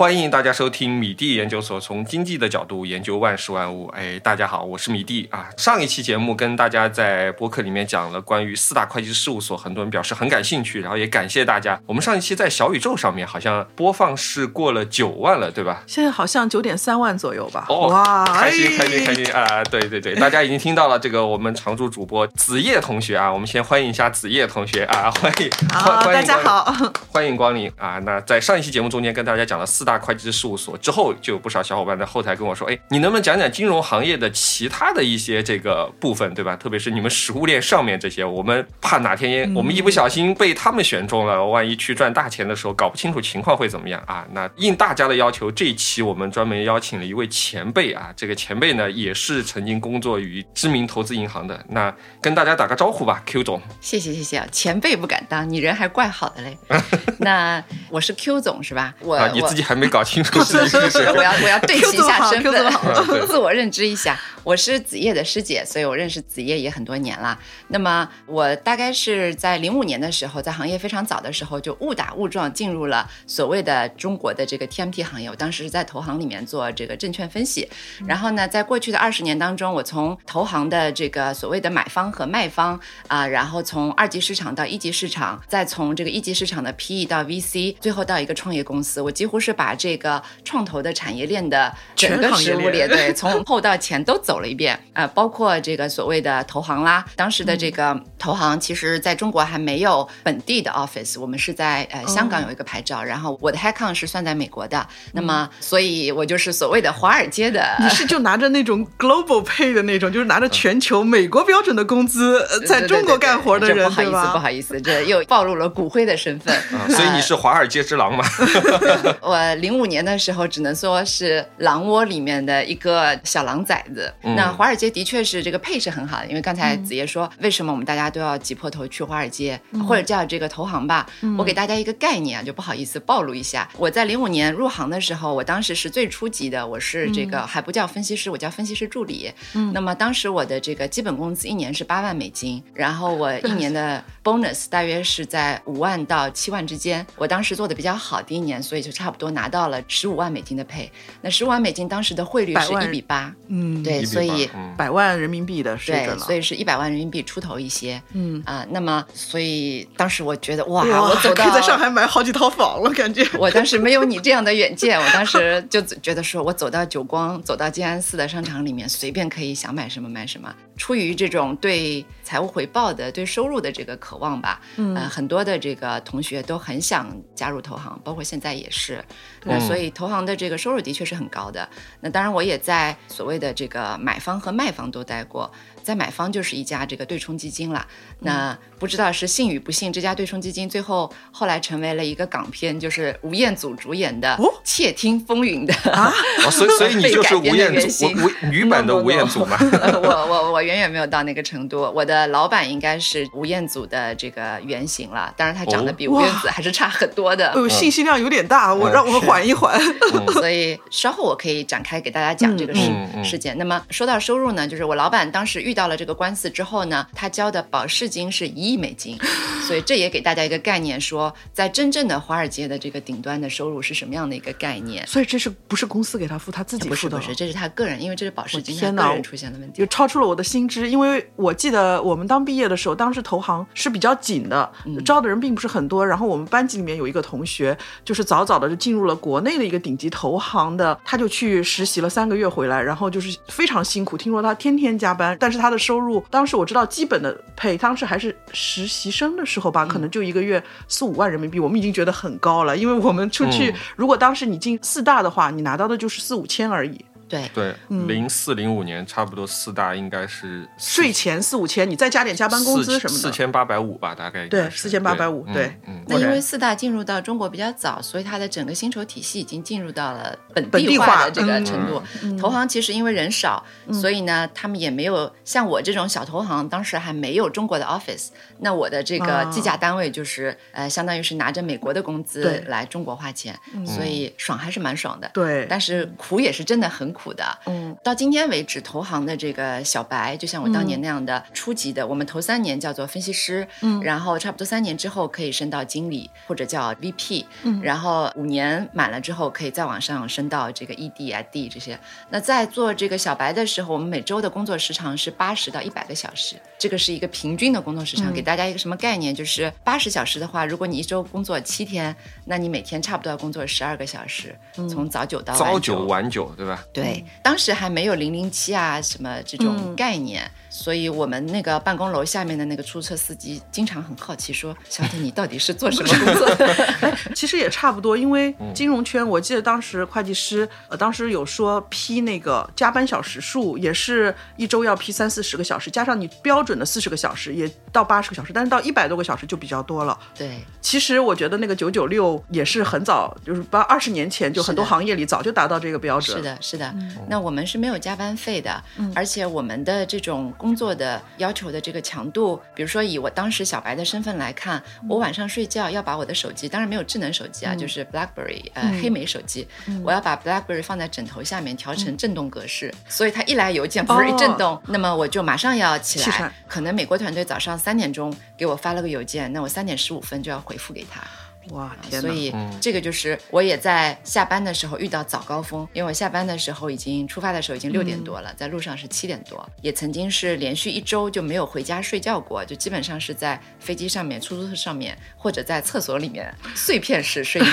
欢迎大家收听米蒂研究所，从经济的角度研究万事万物。哎，大家好，我是米蒂啊。上一期节目跟大家在播客里面讲了关于四大会计事务所，很多人表示很感兴趣，然后也感谢大家。我们上一期在小宇宙上面好像播放是过了九万了，对吧？现在好像九点三万左右吧。哦，哇，开心开心开心啊！对对对，大家已经听到了这个我们常驻主播子叶同学啊，我们先欢迎一下子叶同学啊，欢迎，好，大家好，欢迎光临啊。那在上一期节目中间跟大家讲了四大。大会计师事务所之后，就有不少小伙伴在后台跟我说：“哎，你能不能讲讲金融行业的其他的一些这个部分，对吧？特别是你们食物链上面这些，我们怕哪天我们一不小心被他们选中了，万一去赚大钱的时候搞不清楚情况会怎么样啊？那应大家的要求，这一期我们专门邀请了一位前辈啊，这个前辈呢也是曾经工作于知名投资银行的，那跟大家打个招呼吧，Q 总。谢谢谢谢啊，前辈不敢当，你人还怪好的嘞。那我是 Q 总是吧？我你自己还。没搞清楚 是是是，我要我要对齐一下身份，自我认知一下。我是子夜的师姐，所以我认识子夜也很多年了。那么我大概是在零五年的时候，在行业非常早的时候就误打误撞进入了所谓的中国的这个 TMT 行业。我当时是在投行里面做这个证券分析。然后呢，在过去的二十年当中，我从投行的这个所谓的买方和卖方啊，然后从二级市场到一级市场，再从这个一级市场的 PE 到 VC，最后到一个创业公司，我几乎是把这个创投的产业链的整个食物链，对，从后到前都走了一遍，呃，包括这个所谓的投行啦，当时的这个投行，其实在中国还没有本地的 office，我们是在呃香港有一个牌照，然后我的 head count 是算在美国的，那么所以我就是所谓的华尔街的，你是就拿着那种 global pay 的那种，就是拿着全球美国标准的工资在中国干活的人，不好意思，不好意思，这又暴露了骨灰的身份，所以你是华尔街之狼吗？我零五年的时候，只能说是狼窝里面的一个小狼崽子。那华尔街的确是这个配置很好的，因为刚才子爷说，为什么我们大家都要挤破头去华尔街，或者叫这个投行吧？我给大家一个概念啊，就不好意思暴露一下。我在零五年入行的时候，我当时是最初级的，我是这个还不叫分析师，我叫分析师助理。嗯，那么当时我的这个基本工资一年是八万美金，然后我一年的 bonus 大约是在五万到七万之间。我当时做的比较好，第一年，所以就差不多拿到了十五万美金的配。那十五万美金当时的汇率是一比八，嗯，对，所以百万人民币的水准所以是一百万人民币出头一些，嗯啊，那么所以当时我觉得哇，我走到可以在上海买好几套房了，感觉。我当时没有你这样的远见，我当时 就觉得说我走到久光，走到静安寺的商场里面，随便可以想买什么买什么。出于这种对财务回报的、对收入的这个渴望吧，嗯，很多的这个同学都很想加入投行，包括现在也是。那所以投行的这个收入的确是很高的。那当然，我也在所谓的这个买方和卖方都待过。在买方就是一家这个对冲基金了，那不知道是幸与不幸，这家对冲基金最后后来成为了一个港片，就是吴彦祖主演的《窃听风云》的啊，所以所以你就是吴彦祖，吴女版的吴彦祖吗？我我我远远没有到那个程度，我的老板应该是吴彦祖的这个原型了，当然他长得比吴彦祖还是差很多的，哦，信息量有点大，我让我缓一缓，所以稍后我可以展开给大家讲这个事事件。那么说到收入呢，就是我老板当时遇到。了这个官司之后呢，他交的保释金是一亿美金，所以这也给大家一个概念，说在真正的华尔街的这个顶端的收入是什么样的一个概念。所以这是不是公司给他付，他自己付的？不是，这是他个人，因为这是保释金，他个人出现的问题，就超出了我的心知。因为我记得我们当毕业的时候，当时投行是比较紧的，招的人并不是很多。然后我们班级里面有一个同学，就是早早的就进入了国内的一个顶级投行的，他就去实习了三个月回来，然后就是非常辛苦。听说他天天加班，但是他。的收入，当时我知道基本的配，当时还是实习生的时候吧，可能就一个月四五万人民币，我们已经觉得很高了，因为我们出去，如果当时你进四大的话，你拿到的就是四五千而已。对对，零四零五年差不多四大应该是税前四五千，你再加点加班工资什么的，四千八百五吧，大概对，四千八百五，对。那因为四大进入到中国比较早，所以它的整个薪酬体系已经进入到了本地化的这个程度。投行其实因为人少，所以呢，他们也没有像我这种小投行，当时还没有中国的 office。那我的这个计价单位就是呃，相当于是拿着美国的工资来中国花钱，所以爽还是蛮爽的。对，但是苦也是真的很苦。苦的。嗯，到今天为止，投行的这个小白，就像我当年那样的初级的，我们头三年叫做分析师，嗯，然后差不多三年之后可以升到经理或者叫 VP，嗯，然后五年满了之后可以再往上升到这个 ED、ID 这些。那在做这个小白的时候，我们每周的工作时长是八十到一百个小时，这个是一个平均的工作时长。给大家一个什么概念？就是八十小时的话，如果你一周工作七天，那你每天差不多要工作十二个小时，从早九到早九晚九，对吧？对，当时还没有零零七啊什么这种概念。所以我们那个办公楼下面的那个出租车司机经常很好奇，说：“小姐，你到底是做什么工作的？” 其实也差不多，因为金融圈，我记得当时会计师，呃，当时有说批那个加班小时数，也是一周要批三四十个小时，加上你标准的四十个小时，也到八十个小时，但是到一百多个小时就比较多了。对，其实我觉得那个九九六也是很早，就是八二十年前就很多行业里早就达到这个标准。是的，是的。那我们是没有加班费的，而且我们的这种。工作的要求的这个强度，比如说以我当时小白的身份来看，我晚上睡觉要把我的手机，当然没有智能手机啊，就是 BlackBerry，呃，黑莓手机，我要把 BlackBerry 放在枕头下面调成震动格式，所以它一来邮件不是一震动，那么我就马上要起来。可能美国团队早上三点钟给我发了个邮件，那我三点十五分就要回复给他。哇，天所以这个就是我也在下班的时候遇到早高峰，因为我下班的时候已经出发的时候已经六点多了，在路上是七点多，也曾经是连续一周就没有回家睡觉过，就基本上是在飞机上面、出租车上面或者在厕所里面碎片式睡眠。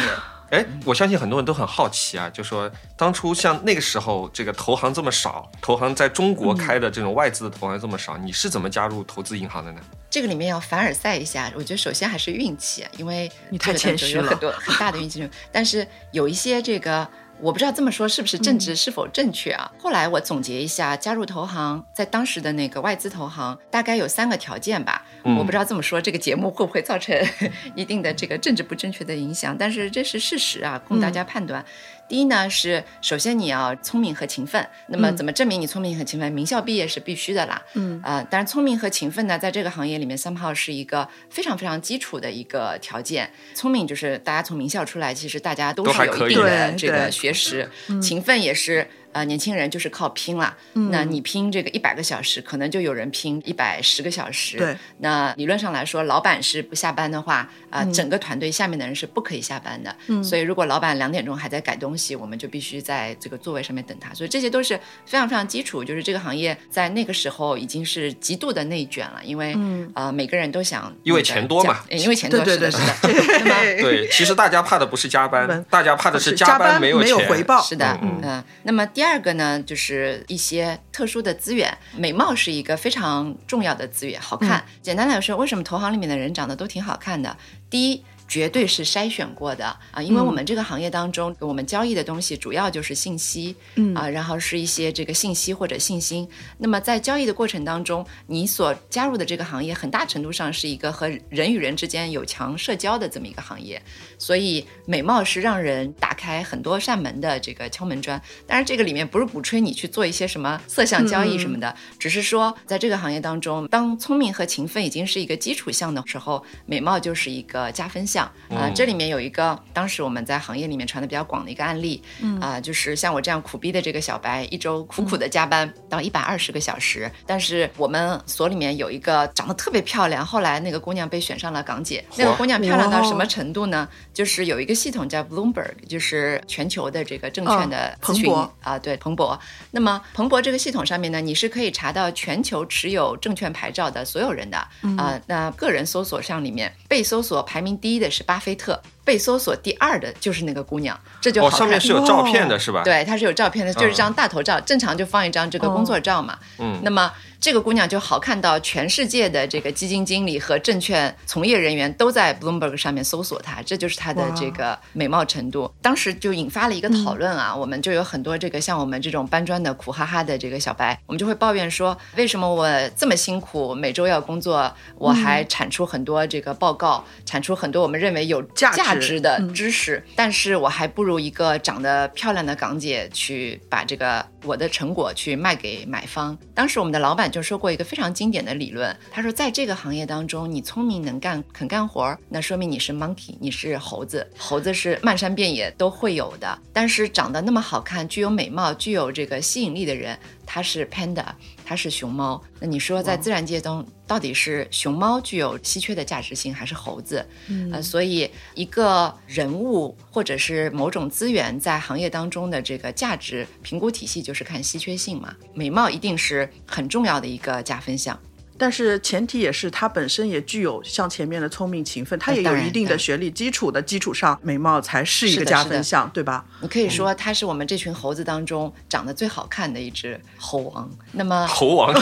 哎，我相信很多人都很好奇啊，就说当初像那个时候这个投行这么少，投行在中国开的这种外资的投行这么少，你是怎么加入投资银行的呢？这个里面要凡尔赛一下，我觉得首先还是运气，因为你太谦虚了，很多很大的运气。但是有一些这个。我不知道这么说是不是政治是否正确啊？后来我总结一下，加入投行在当时的那个外资投行，大概有三个条件吧。我不知道这么说这个节目会不会造成 一定的这个政治不正确的影响，但是这是事实啊，供大家判断。第一呢是，首先你要聪明和勤奋。那么怎么证明你聪明和勤奋？名校毕业是必须的啦。嗯啊，但是聪明和勤奋呢，在这个行业里面，somehow 是一个非常非常基础的一个条件。聪明就是大家从名校出来，其实大家都是有一定的这个学识。勤奋也是。啊，年轻人就是靠拼了。那你拼这个一百个小时，可能就有人拼一百十个小时。对。那理论上来说，老板是不下班的话，啊，整个团队下面的人是不可以下班的。嗯。所以，如果老板两点钟还在改东西，我们就必须在这个座位上面等他。所以，这些都是非常非常基础。就是这个行业在那个时候已经是极度的内卷了，因为呃，每个人都想因为钱多嘛，因为钱多是的，是的。对，其实大家怕的不是加班，大家怕的是加班没有没有回报。是的，嗯。那么第二个呢，就是一些特殊的资源，美貌是一个非常重要的资源，好看。简单来说，为什么投行里面的人长得都挺好看的？第一。绝对是筛选过的啊，因为我们这个行业当中，我们交易的东西主要就是信息，嗯啊，然后是一些这个信息或者信心。那么在交易的过程当中，你所加入的这个行业，很大程度上是一个和人与人之间有强社交的这么一个行业，所以美貌是让人打开很多扇门的这个敲门砖。当然，这个里面不是鼓吹你去做一些什么色相交易什么的，只是说在这个行业当中，当聪明和勤奋已经是一个基础项的时候，美貌就是一个加分项。啊，这里面有一个当时我们在行业里面传的比较广的一个案例，啊，就是像我这样苦逼的这个小白，一周苦苦的加班到一百二十个小时，但是我们所里面有一个长得特别漂亮，后来那个姑娘被选上了港姐。那个姑娘漂亮到什么程度呢？就是有一个系统叫 Bloomberg，就是全球的这个证券的咨询啊，对，彭博。那么彭博这个系统上面呢，你是可以查到全球持有证券牌照的所有人的啊。那个人搜索上里面被搜索排名第一的。是巴菲特被搜索第二的就是那个姑娘，这就好看。上面是有照片的，是吧？对，它是有照片的，就是张大头照，正常就放一张这个工作照嘛。嗯，那么。这个姑娘就好看到全世界的这个基金经理和证券从业人员都在 Bloomberg 上面搜索她，这就是她的这个美貌程度。当时就引发了一个讨论啊，我们就有很多这个像我们这种搬砖的苦哈哈的这个小白，我们就会抱怨说，为什么我这么辛苦，每周要工作，我还产出很多这个报告，产出很多我们认为有价值。的知识，但是我还不如一个长得漂亮的港姐去把这个我的成果去卖给买方。当时我们的老板就说过一个非常经典的理论，他说在这个行业当中，你聪明能干肯干活，那说明你是 monkey，你是猴子，猴子是漫山遍野都会有的。但是长得那么好看、具有美貌、具有这个吸引力的人，他是 panda，它是熊猫。那你说在自然界中？到底是熊猫具有稀缺的价值性，还是猴子？呃，所以一个人物或者是某种资源在行业当中的这个价值评估体系，就是看稀缺性嘛。美貌一定是很重要的一个加分项。但是前提也是他本身也具有像前面的聪明勤奋，他也有一定的学历基础的基础上，美貌才是一个加分项，对吧？你可以说他是我们这群猴子当中长得最好看的一只猴王。那么猴王，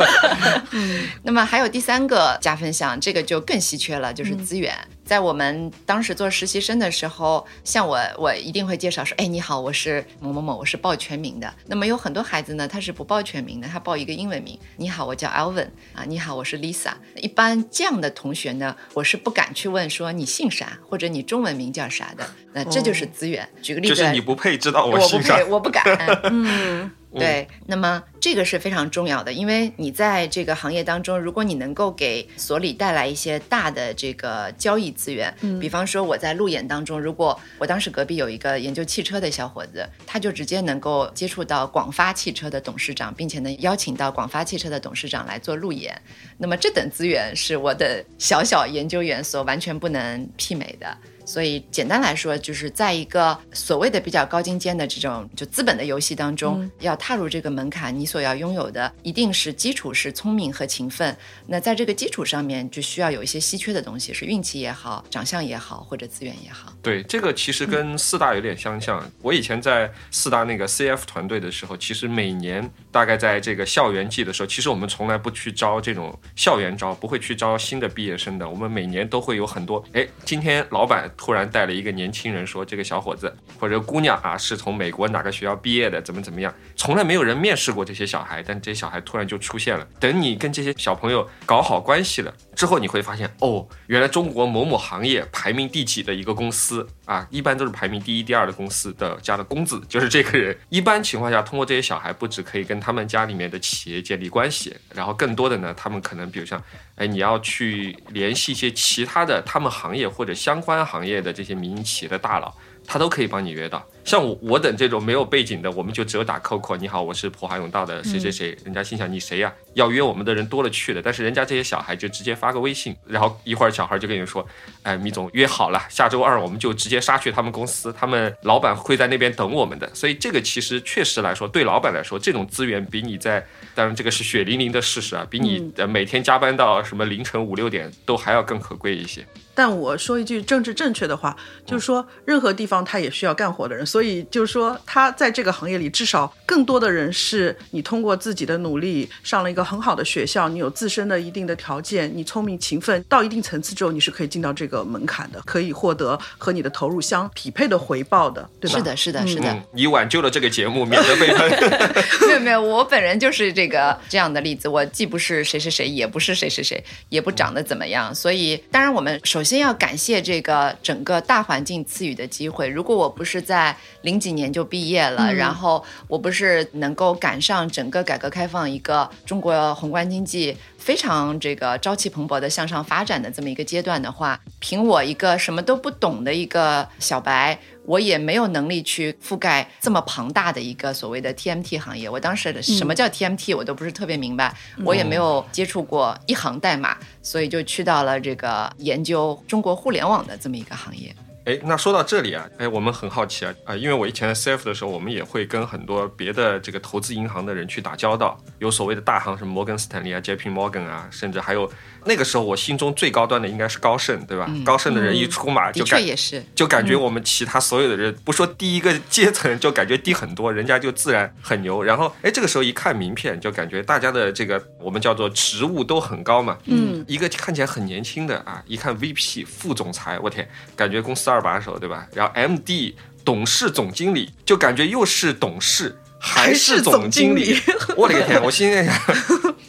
那么还有第三个加分项，这个就更稀缺了，就是资源。在我们当时做实习生的时候，像我，我一定会介绍说，哎，你好，我是某某某，我是报全名的。那么有很多孩子呢，他是不报全名的，他报一个英文名。你好，我叫 Alvin 啊，你好，我是 Lisa。一般这样的同学呢，我是不敢去问说你姓啥，或者你中文名叫啥的。那这就是资源。举个例子，就是你不配知道我姓啥，我不敢。嗯。对，那么这个是非常重要的，因为你在这个行业当中，如果你能够给所里带来一些大的这个交易资源，嗯，比方说我在路演当中，如果我当时隔壁有一个研究汽车的小伙子，他就直接能够接触到广发汽车的董事长，并且能邀请到广发汽车的董事长来做路演，那么这等资源是我的小小研究员所完全不能媲美的。所以简单来说，就是在一个所谓的比较高精尖的这种就资本的游戏当中，要踏入这个门槛，你所要拥有的一定是基础是聪明和勤奋。那在这个基础上面，就需要有一些稀缺的东西，是运气也好，长相也好，或者资源也好。对，这个其实跟四大有点相像。我以前在四大那个 CF 团队的时候，其实每年大概在这个校园季的时候，其实我们从来不去招这种校园招，不会去招新的毕业生的。我们每年都会有很多，哎，今天老板。突然带了一个年轻人，说这个小伙子或者姑娘啊，是从美国哪个学校毕业的，怎么怎么样？从来没有人面试过这些小孩，但这些小孩突然就出现了。等你跟这些小朋友搞好关系了之后，你会发现，哦，原来中国某某行业排名第几的一个公司啊，一般都是排名第一、第二的公司的家的公子就是这个人。一般情况下，通过这些小孩，不只可以跟他们家里面的企业建立关系，然后更多的呢，他们可能比如像。哎，你要去联系一些其他的他们行业或者相关行业的这些民营企业的大佬。他都可以帮你约到，像我我等这种没有背景的，我们就只有打 QQ。你好，我是普华永道的谁谁谁。人家心想你谁呀？要约我们的人多了去了，但是人家这些小孩就直接发个微信，然后一会儿小孩就跟你说，哎，米总约好了，下周二我们就直接杀去他们公司，他们老板会在那边等我们的。所以这个其实确实来说，对老板来说，这种资源比你在，当然这个是血淋淋的事实啊，比你每天加班到什么凌晨五六点都还要更可贵一些。但我说一句政治正确的话，就是说任何地方他也需要干活的人，所以就是说他在这个行业里，至少更多的人是你通过自己的努力上了一个很好的学校，你有自身的一定的条件，你聪明勤奋到一定层次之后，你是可以进到这个门槛的，可以获得和你的投入相匹配的回报的，对吧？是的，是的，是的。你挽救了这个节目，免得被喷。没有没有，我本人就是这个这样的例子，我既不是谁谁谁，也不是谁谁谁，也不长得怎么样，所以当然我们首先。先要感谢这个整个大环境赐予的机会。如果我不是在零几年就毕业了，然后我不是能够赶上整个改革开放一个中国宏观经济非常这个朝气蓬勃的向上发展的这么一个阶段的话，凭我一个什么都不懂的一个小白。我也没有能力去覆盖这么庞大的一个所谓的 TMT 行业。我当时的什么叫 TMT，我都不是特别明白，我也没有接触过一行代码，所以就去到了这个研究中国互联网的这么一个行业。哎，那说到这里啊，哎，我们很好奇啊，啊，因为我以前在 CF 的时候，我们也会跟很多别的这个投资银行的人去打交道，有所谓的大行，什么摩根斯坦利啊、JP Morgan 啊，甚至还有。那个时候，我心中最高端的应该是高盛，对吧？高盛的人一出马，就感也是，就感觉我们其他所有的人，不说第一个阶层，就感觉低很多，人家就自然很牛。然后，哎，这个时候一看名片，就感觉大家的这个我们叫做职务都很高嘛。嗯，一个看起来很年轻的啊，一看 VP 副总裁，我天，感觉公司二把手，对吧？然后 MD 董事总经理，就感觉又是董事还是总经理，我的个天，我心里想。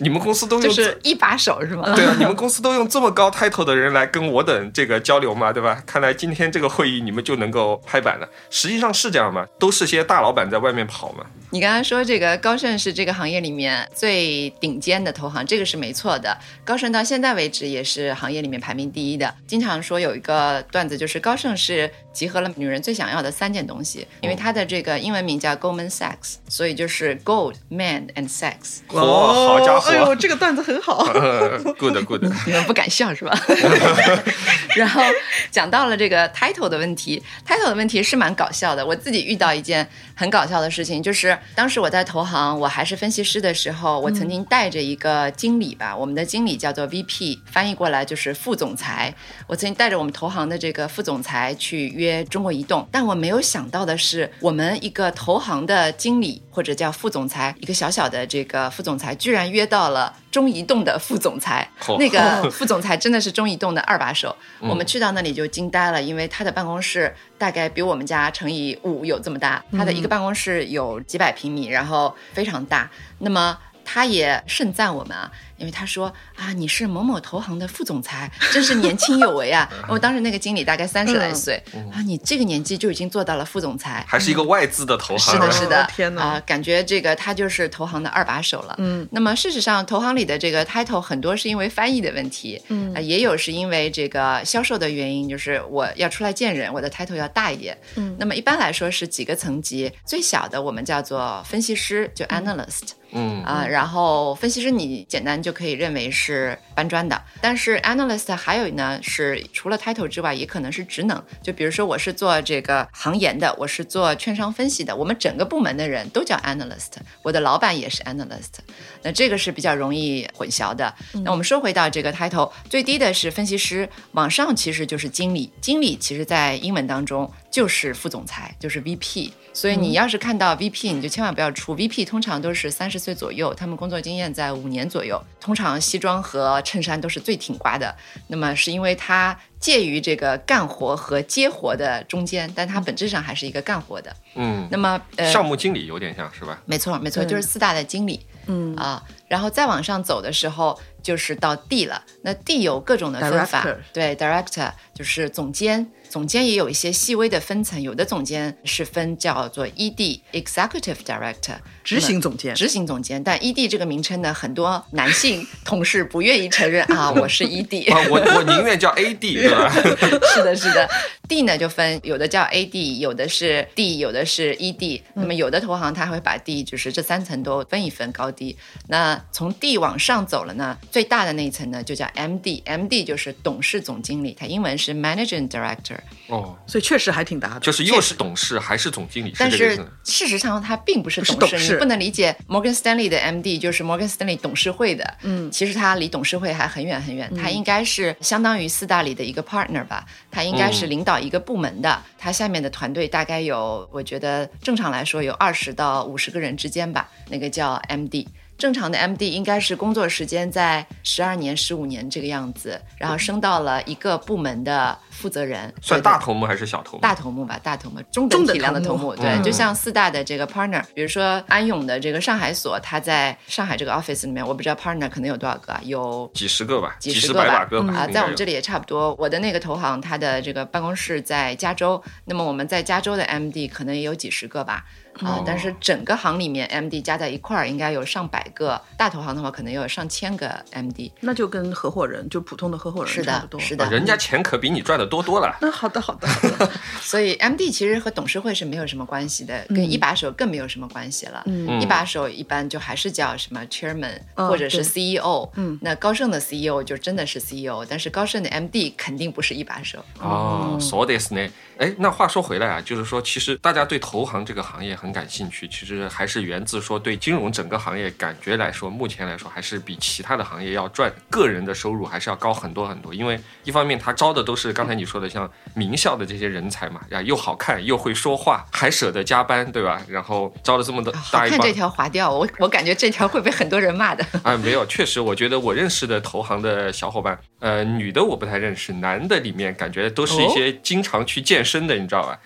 你们公司都用就是一把手是吗？对啊，你们公司都用这么高 title 的人来跟我等这个交流嘛，对吧？看来今天这个会议你们就能够拍板了。实际上是这样吗？都是些大老板在外面跑嘛。你刚才说这个高盛是这个行业里面最顶尖的投行，这个是没错的。高盛到现在为止也是行业里面排名第一的。经常说有一个段子，就是高盛是集合了女人最想要的三件东西，因为它的这个英文名叫 Goldman Sachs，所以就是 Gold、Man and Sex。哇，好家伙！哎呦，这个段子很好。good good。你们不敢笑是吧？然 后讲到了这个 title 的问题，title 的问题是蛮搞笑的。我自己遇到一件很搞笑的事情，就是当时我在投行，我还是分析师的时候，我曾经带着一个经理吧，我们的经理叫做 VP，翻译过来就是副总裁。我曾经带着我们投行的这个副总裁去约中国移动，但我没有想到的是，我们一个投行的经理或者叫副总裁，一个小小的这个副总裁，居然约到了中移动的副总裁。那个副总裁真的是中移动的二把手，我们去到那里就惊呆了，因为他的办公室大概比我们家乘以五有这么大，他的一个办公室有几百平米，然后非常大。那么他也盛赞我们啊，因为他说啊，你是某某投行的副总裁，真是年轻有为啊！我当时那个经理大概三十来岁、啊，你这个年纪就已经做到了副总裁，还是一个外资的投行。是的，是的，天哪啊、感觉这个他就是投行的二把手了。嗯，那么事实上，投行里的这个 title 很多是因为翻译的问题，嗯呃也有是因为这个销售的原因，就是我要出来见人，我的 title 要大一点。嗯那么一般来说是几个层级，最小的我们叫做分析师，就 analyst。嗯啊、然后分析师你简单就可以认为是搬砖的，但是 analyst 还有呢是除了 title 之外，也可能是职能。就比如说我是做这个行研的，我是做券商分析的，我们整个部门的人都叫 analyst，我的老板也是 analyst，那这个是比较容易混淆的。那我们说回到这个 title，最低的是分析师，往上其实就是经理，经理其实在英文当中就是副总裁，就是 VP。所以你要是看到 VP，你就千万不要出 VP，通常都是三十岁左右，他们工作经验在五年左右，通常西装和衬衫都是最挺刮的。那么是因为他介于这个干活和接活的中间，但他本质上还是一个干活的。嗯，那么呃，项目经理有点像是吧？没错没错，就是四大的经理。嗯啊，然后再往上走的时候就是到 D 了。那 D 有各种的分法 Director 对，Director 就是总监，总监也有一些细微的分层，有的总监是分叫做 ED（Executive Director） 执行总监。执行总监，但 ED 这个名称呢，很多男性同事不愿意承认啊，我是 ED。啊，我我宁愿叫 AD 对吧？是的，是的。D 呢就分，有的叫 AD，有的是 D，有的是 ED。那么有的投行他会把 D 就是这三层都分一分高低。那从 D 往上走了呢，最大的那一层呢就叫 MD，MD 就是董事总经理，它英文是 Managing Director。哦，所以确实还挺大的。就是又是董事还是总经理，但是这个意思。事实上，他并不是董事，董事你不能理解 Morgan Stanley 的 MD 就是 Morgan Stanley 董事会的。嗯其实他离董事会还很远很远，他应该是相当于四大里的一个 partner 吧，他应该是领导一个部门的，他下面的团队大概有，我觉得正常来说有二十到五十个人之间吧，那个叫 MD。正常的 MD 应该是工作时间在十二年、十五年这个样子，然后升到了一个部门的负责人，算大头目还是小头目？大头目吧，大头目，中等体量的头头目目，对，嗯就像四大的这个 partner，比如说安永的这个上海所，他在上海这个 office 里面，我不知道 partner 可能有多少个啊，有几十个吧，几十个吧。啊，在我们这里也差不多。我的那个投行，他的这个办公室在加州，那么我们在加州的 MD 可能也有几十个吧。啊哦，但是整个行里面 MD 加在一块儿，应该有上百个。大投行的话，可能有上千个 MD。那就跟合伙人，就普通的合伙人是的差不多。是的啊人家钱可比你赚的多多了。那好的，好的，好的。所以 MD 其实和董事会是没有什么关系的，跟一把手更没有什么关系了。嗯一把手一般就还是叫什么 chairman、嗯或者是对 CEO。嗯，那高盛的 CEO 就真的是 CEO，但是高盛的 MD 肯定不是一把手。哦，そうですね。 哎，那话说回来啊，就是说，其实大家对投行这个行业很感兴趣，其实还是源自说对金融整个行业感觉来说，目前来说还是比其他的行业要赚个人的收入还是要高很多很多。因为一方面他招的都是刚才你说的像名校的这些人才嘛，呀，又好看又会说话，还舍得加班，对吧？然后招了这么多好大一帮看这条划掉，我我感觉这条会被很多人骂的。啊，没有，确实，我觉得我认识的投行的小伙伴，呃，女的我不太认识，男的里面感觉都是一些经常去健身的，你知道吧？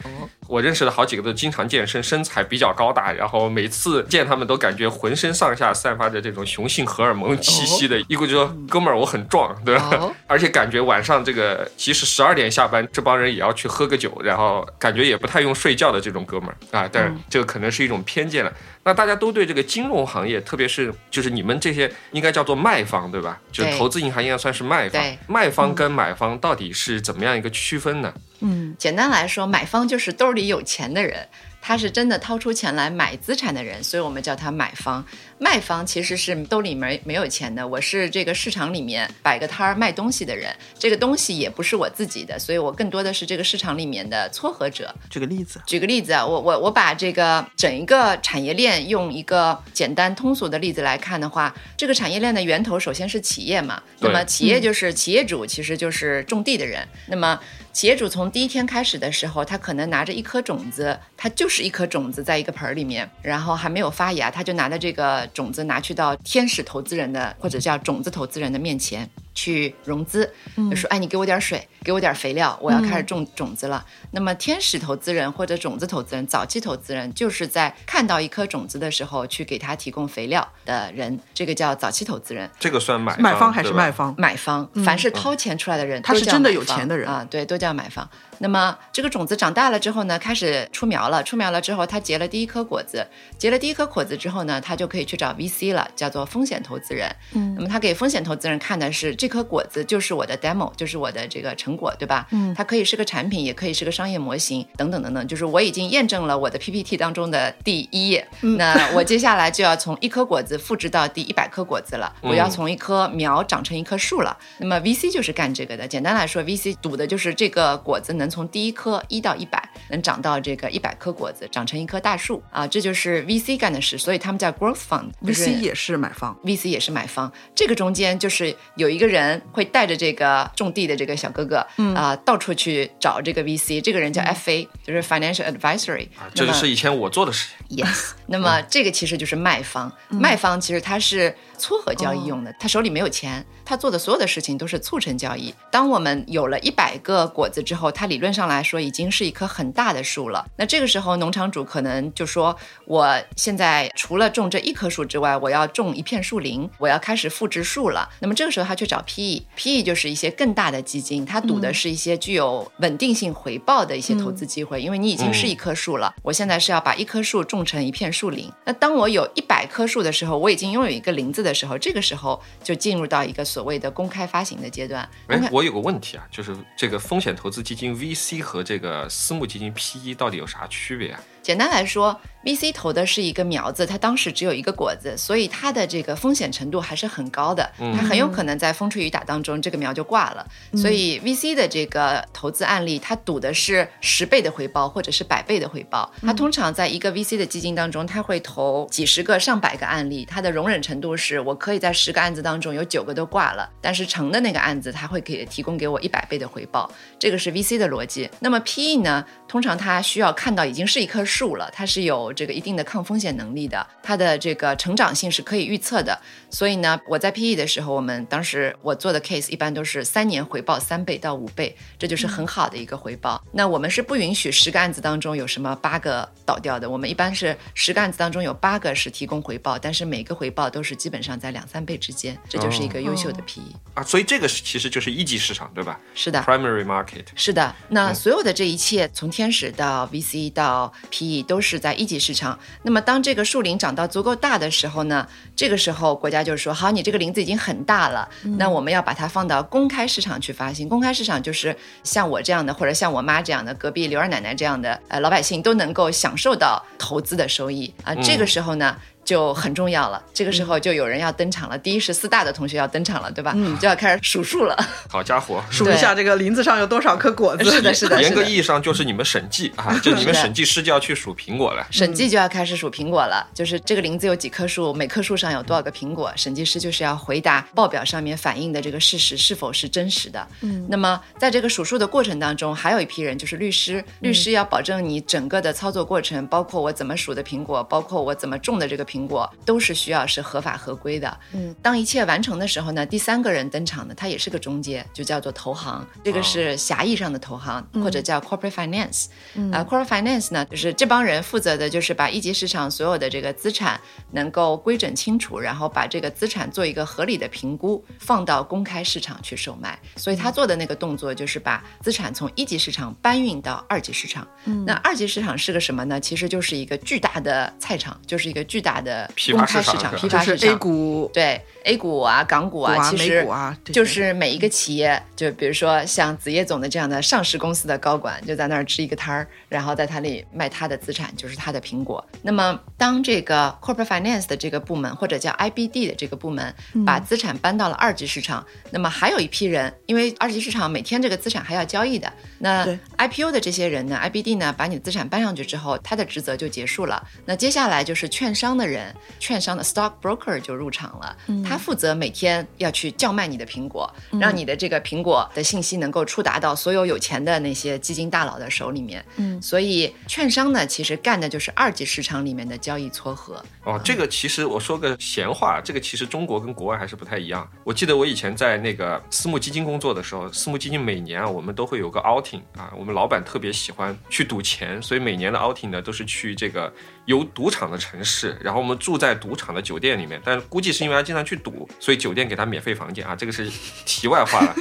我认识的好几个都经常健身，身材比较高大，然后每次见他们都感觉浑身上下散发着这种雄性荷尔蒙气息的，一股就说哥们儿我很壮，对吧？而且感觉晚上这个即使十二点下班，这帮人也要去喝个酒，然后感觉也不太用睡觉的这种哥们儿啊。但是这个可能是一种偏见了。那大家都对这个金融行业，特别是就是你们这些应该叫做卖方对吧？就是投资银行应该算是卖方。卖方跟买方到底是怎么样一个区分呢？嗯，简单来说，买方就是兜里有钱的人。他是真的掏出钱来买资产的人，所以我们叫他买方。卖方其实是兜里没没有钱的，我是这个市场里面摆个摊儿卖东西的人，这个东西也不是我自己的，所以我更多的是这个市场里面的撮合者。举个例子，举个例子啊，我我我把这个整一个产业链用一个简单通俗的例子来看的话，这个产业链的源头首先是企业嘛，那么企业就是企业主，其实就是种地的人，那么。企业主从第一天开始的时候，他可能拿着一颗种子，它就是一颗种子在一个盆儿里面，然后还没有发芽，他就拿着这个种子拿去到天使投资人的或者叫种子投资人的面前。去融资，就说哎，你给我点水，给我点肥料，我要开始种种子了。那么天使投资人或者种子投资人、早期投资人，就是在看到一颗种子的时候去给他提供肥料的人，这个叫早期投资人。这个算买买方还是卖方？买方，凡是掏钱出来的人，他是真的有钱的人啊，对，都叫买方。那么这个种子长大了之后呢，开始出苗了，出苗了之后，它结了第一颗果子，结了第一颗果子之后呢，他就可以去找 VC 了，叫做风险投资人。嗯，那么他给风险投资人看的是这颗果子就是我的 demo，就是我的这个成果，对吧？嗯，它可以是个产品，也可以是个商业模型，等等等等，就是我已经验证了我的 PPT 当中的第一页。那我接下来就要从一颗果子复制到第一百颗果子了，我要从一棵苗长成一棵树了。那么 VC 就是干这个的。简单来说，VC 赌的就是这个果子能。能从第一颗一到一百，能长到这个一百颗果子，长成一棵大树啊！这就是 VC 干的事，所以他们叫 growth fund。VC 也是买方，VC 也是买方。这个中间就是有一个人会带着这个种地的这个小哥哥，啊，到处去找这个 VC。这个人叫 FA，就是 financial advisory。这就是以前我做的事情。Yes，那么这个其实就是卖方。卖方其实他是撮合交易用的，他手里没有钱，他做的所有的事情都是促成交易。当我们有了一百个果子之后，它理论上来说已经是一棵很大的树了。那这个时候，农场主可能就说：“我现在除了种这一棵树之外，我要种一片树林，我要开始复制树了。”那么这个时候，他去找 PE，PE 就是一些更大的基金，他赌的是一些具有稳定性回报的一些投资机会。因为你已经是一棵树了，我现在是要把一棵树种成一片树林。那当我有一百棵树的时候，我已经拥有一个林子的时候，这个时候就进入到一个所谓的公开发行的阶段。哎，我有个问题啊，就是这个风险投资基金 VC。和这个私募基金 PE 到底有啥区别啊？简单来说，VC 投的是一个苗子，它当时只有一个果子，所以它的这个风险程度还是很高的。它很有可能在风吹雨打当中，这个苗就挂了。所以 VC 的这个投资案例，它赌的是十倍的回报或者是百倍的回报。它通常在一个 VC 的基金当中，它会投几十个、上百个案例，它的容忍程度是我可以在十个案子当中有九个都挂了，但是成的那个案子，它会给提供给我一百倍的回报。这个是 VC 的逻辑。那么 PE 呢？通常它需要看到已经是一棵树了，它是有这个一定的抗风险能力的，它的这个成长性是可以预测的。所以呢，我在 PE 的时候，我们当时我做的 case 一般都是三年回报三倍到五倍，这就是很好的一个回报。那我们是不允许十个案子当中有什么八个倒掉的，我们一般是十个案子当中有八个是提供回报，但是每个回报都是基本上在两三倍之间，这就是一个优秀的 PE 啊。所以这个是其实就是一级市场，对吧？是的，primary market。是的，那所有的这一切从天使到 VC 到 PE 都是在一级市场。那么当这个树林长到足够大的时候呢？这个时候国家就说：好，你这个林子已经很大了，那我们要把它放到公开市场去发行。公开市场就是像我这样的，或者像我妈这样的，隔壁刘二奶奶这样的，呃，老百姓都能够享受到投资的收益啊。这个时候呢？就很重要了，这个时候就有人要登场了。第一是四大的同学要登场了，对吧？嗯，就要开始数数了。好家伙，数一下这个林子上有多少颗果子。是的，是的。严格意义上就是你们审计啊，就你们审计师就要去数苹果了。审计就要开始数苹果了，就是这个林子有几棵树，每棵树上有多少个苹果。审计师就是要回答报表上面反映的这个事实是否是真实的。嗯，那么在这个数数的过程当中，还有一批人就是律师，律师要保证你整个的操作过程，包括我怎么数的苹果，包括我怎么种的这个苹。苹果，都是需要是合法合规的。嗯，当一切完成的时候呢，第三个人登场的，他也是个中介，就叫做投行。这个是狭义上的投行，或者叫 corporate finance。啊，corporate finance 呢，就是这帮人负责的就是把一级市场所有的这个资产能够规整清楚，然后把这个资产做一个合理的评估，放到公开市场去售卖。所以他做的那个动作就是把资产从一级市场搬运到二级市场。嗯那二级市场是个什么呢？其实就是一个巨大的菜场，就是一个巨大的公开市场，批发市场。A 股对 A 股啊，港股啊，其实就是每一个企业，就比如说像子夜总的这样的上市公司的高管，就在那儿支一个摊儿，然后在他里卖他的资产，就是他的苹果。那么当这个 corporate finance 的这个部门，或者叫 IBD 的这个部门，把资产搬到了二级市场，那么还有一批人，因为二级市场每天这个资产还要交易的，那 IPO 的这些人呢，IBD 呢，把你的资产搬上去之后，他的职责就结束了。那接下来就是券商的人，券商的 stock broker 就入场了，他负责每天要去叫卖你的苹果，让你的这个苹果的信息能够触达到所有有钱的那些基金大佬的手里面。嗯，所以券商呢，其实干的就是二级市场里面的交易撮合。哦，这个其实我说个闲话，这个其实中国跟国外还是不太一样。我记得我以前在那个私募基金工作的时候，私募基金每年啊，我们都会有个 outing 啊，我们老板特别喜欢去赌钱，所以每年的 outing 呢都是去这个有赌场的城市，然后我们住在赌场的酒店里面，但估计是因为他经常去赌，所以酒店给他免费房间啊，这个是题外话了。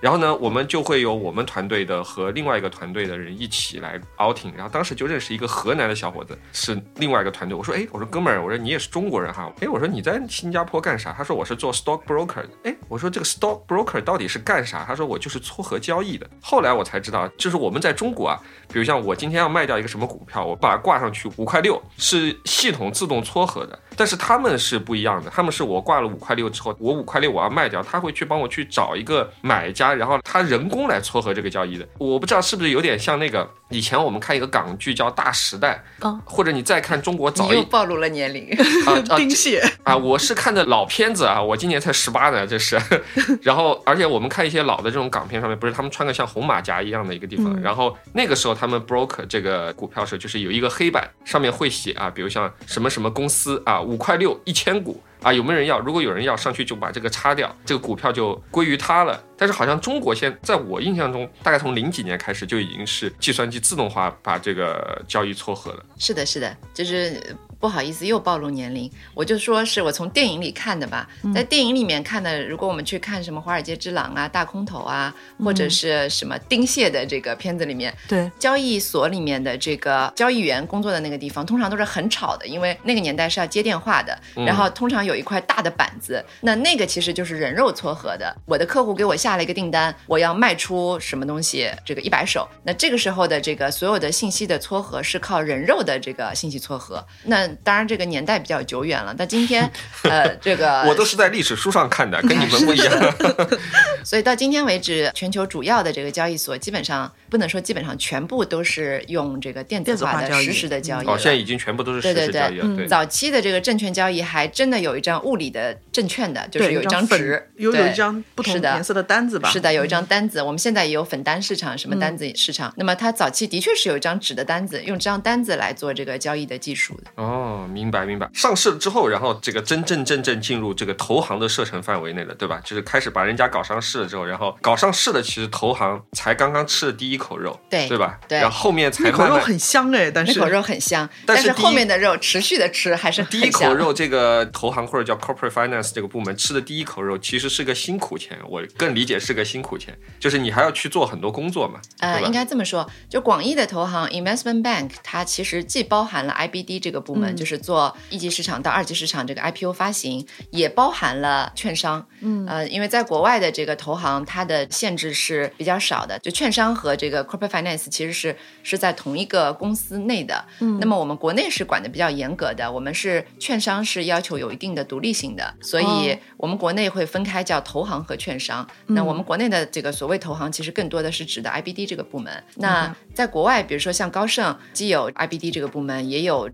然后呢，我们就会有我们团队的和另外一个团队的人一起来 outing。然后当时就认识一个河南的小伙子，是另外一个团队。我说，哎，我说哥们儿，我说你也是中国人哈？哎，我说你在新加坡干啥？他说我是做 stock broker。哎，我说这个 stock broker 到底是干啥？他说我就是撮合交易的。后来我才知道，就是我们在中国啊，比如像我今天要卖掉一个什么股票，我把它挂上去五块六，是系统自动撮合的。但是他们是不一样的，他们是我挂了五块六之后，我五块六我要卖掉，他会去帮我去找一个买家，然后他人工来撮合这个交易的。我不知道是不是有点像那个以前我们看一个港剧叫《大时代》，或者你再看中国早一，又暴露了年龄 啊，丁蟹啊，我是看的老片子啊，我今年才十八呢，这是。然后而且我们看一些老的这种港片上面，不是他们穿个像红马甲一样的一个地方，然后那个时候他们 broker 这个股票时候就是有一个黑板上面会写啊，比如像什么什么公司啊。五块六一千股啊，有没有人要？如果有人要，上去就把这个插掉，这个股票就归于他了。但是好像中国现在我印象中，大概从零几年开始就已经是计算机自动化把这个交易撮合了。是的，是的，就是。不好意思，又暴露年龄，我就说是我从电影里看的吧，在电影里面看的。如果我们去看什么《华尔街之狼》啊、《大空头》啊，或者是什么丁蟹的这个片子里面，对交易所里面的这个交易员工作的那个地方，通常都是很吵的，因为那个年代是要接电话的，然后通常有一块大的板子，那那个其实就是人肉撮合的。我的客户给我下了一个订单，我要卖出什么东西，这个一百手，那这个时候的这个所有的信息的撮合是靠人肉的这个信息撮合，那。当然，这个年代比较久远了。但今天，呃，这个我都是在历史书上看的，跟你们不一样。所以到今天为止，全球主要的这个交易所基本上不能说基本上全部都是用这个电子化的实时的交易。哦，现在已经全部都是实时交易了。对，早期的这个证券交易还真的有一张物理的证券的，就是有一张纸，有有一张不同颜色的单子吧？是的，有一张单子。我们现在也有粉单市场，什么单子市场。那么它早期的确是有一张纸的单子，用这张单子来做这个交易的技术的。哦。明白明白，上市了之后，然后这个真真正正进入这个投行的射程范围内了，对吧？就是开始把人家搞上市了之后，然后搞上市的其实投行才刚刚吃了第一口肉，对对吧？对，然后后面才那口肉很香哎，但是那口肉很香，但是后面的肉持续的吃还是第一口 肉。这个投行或者叫 corporate finance 这个部门吃的第一口肉，其实是个辛苦钱，我更理解是个辛苦钱，就是你还要去做很多工作嘛。呃，应该这么说，就广义的投行 investment bank，它其实既包含了 IBD 这个部门，就是。做一级市场到二级市场这个 IPO 发行也包含了券商，嗯。呃，因为在国外的这个投行它的限制是比较少的，就券商和这个 corporate finance 其实是是在同一个公司内的，嗯，那么我们国内是管的比较严格的，我们是券商是要求有一定的独立性的，所以我们国内会分开叫投行和券商。那我们国内的这个所谓投行，其实更多的是指的 IBD 这个部门。那在国外，比如说像高盛，既有 IBD 这个部门，也有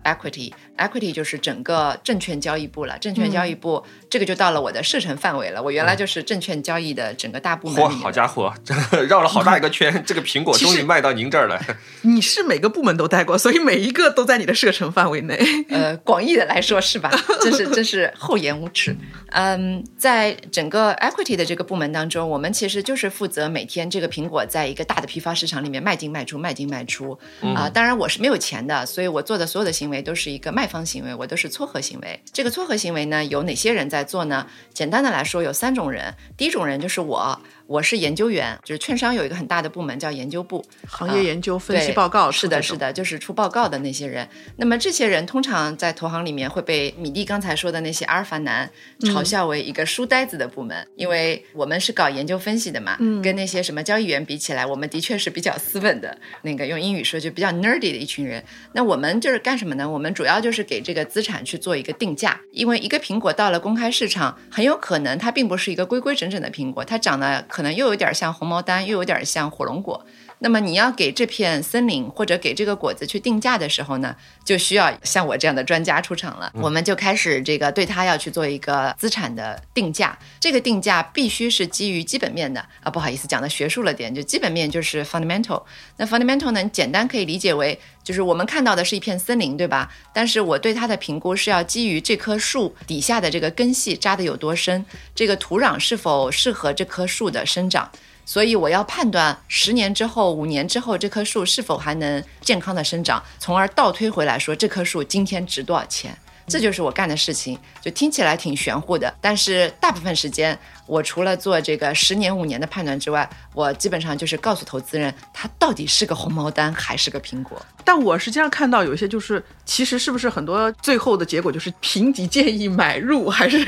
equity，equity。就是整个证券交易部了，证券交易部这个就到了我的射程范围了。我原来就是证券交易的整个大部门。嚯，好家伙，绕了好大一个圈。这个苹果终于卖到您这儿来。你是每个部门都带过，所以每一个都在你的射程范围内。呃，广义的来说是吧？真是真是厚颜无耻。嗯，在整个 equity 的这个部门当中，我们其实就是负责每天这个苹果在一个大的批发市场里面卖进卖出，卖进卖出。啊，当然我是没有钱的，所以我做的所有的行为都是一个卖方行为，我都是撮合行为。这个撮合行为呢，有哪些人在做呢？简单的来说，有三种人。第一种人就是我。我是研究员，就是券商有一个很大的部门叫研究部，行业研究分析报告是的，是的，就是出报告的那些人。那么这些人通常在投行里面会被米蒂刚才说的那些阿尔法男嘲笑为一个书呆子的部门，因为我们是搞研究分析的嘛，跟那些什么交易员比起来，我们的确是比较斯文的，那个用英语说就比较 nerdy 的一群人。那我们就是干什么呢？我们主要就是给这个资产去做一个定价，因为一个苹果到了公开市场，很有可能它并不是一个规规整整的苹果，它长得。可能又有点像红毛丹，又有点像火龙果。那么你要给这片森林或者给这个果子去定价的时候呢，就需要像我这样的专家出场了。我们就开始这个对它要去做一个资产的定价。这个定价必须是基于基本面的啊，不好意思讲的学术了点，就基本面就是 fundamental。那 fundamental 呢，简单可以理解为就是我们看到的是一片森林，对吧？但是我对它的评估是要基于这棵树底下的这个根系扎得有多深，这个土壤是否适合这棵树的生长。所以我要判断十年之后、五年之后这棵树是否还能健康的生长，从而倒推回来说这棵树今天值多少钱。这就是我干的事情，就听起来挺玄乎的，但是大部分时间。我除了做这个十年五年的判断之外，我基本上就是告诉投资人，它到底是个红毛丹还是个苹果。但我实际上看到有一些就是，其实是不是很多最后的结果就是评级建议买入还是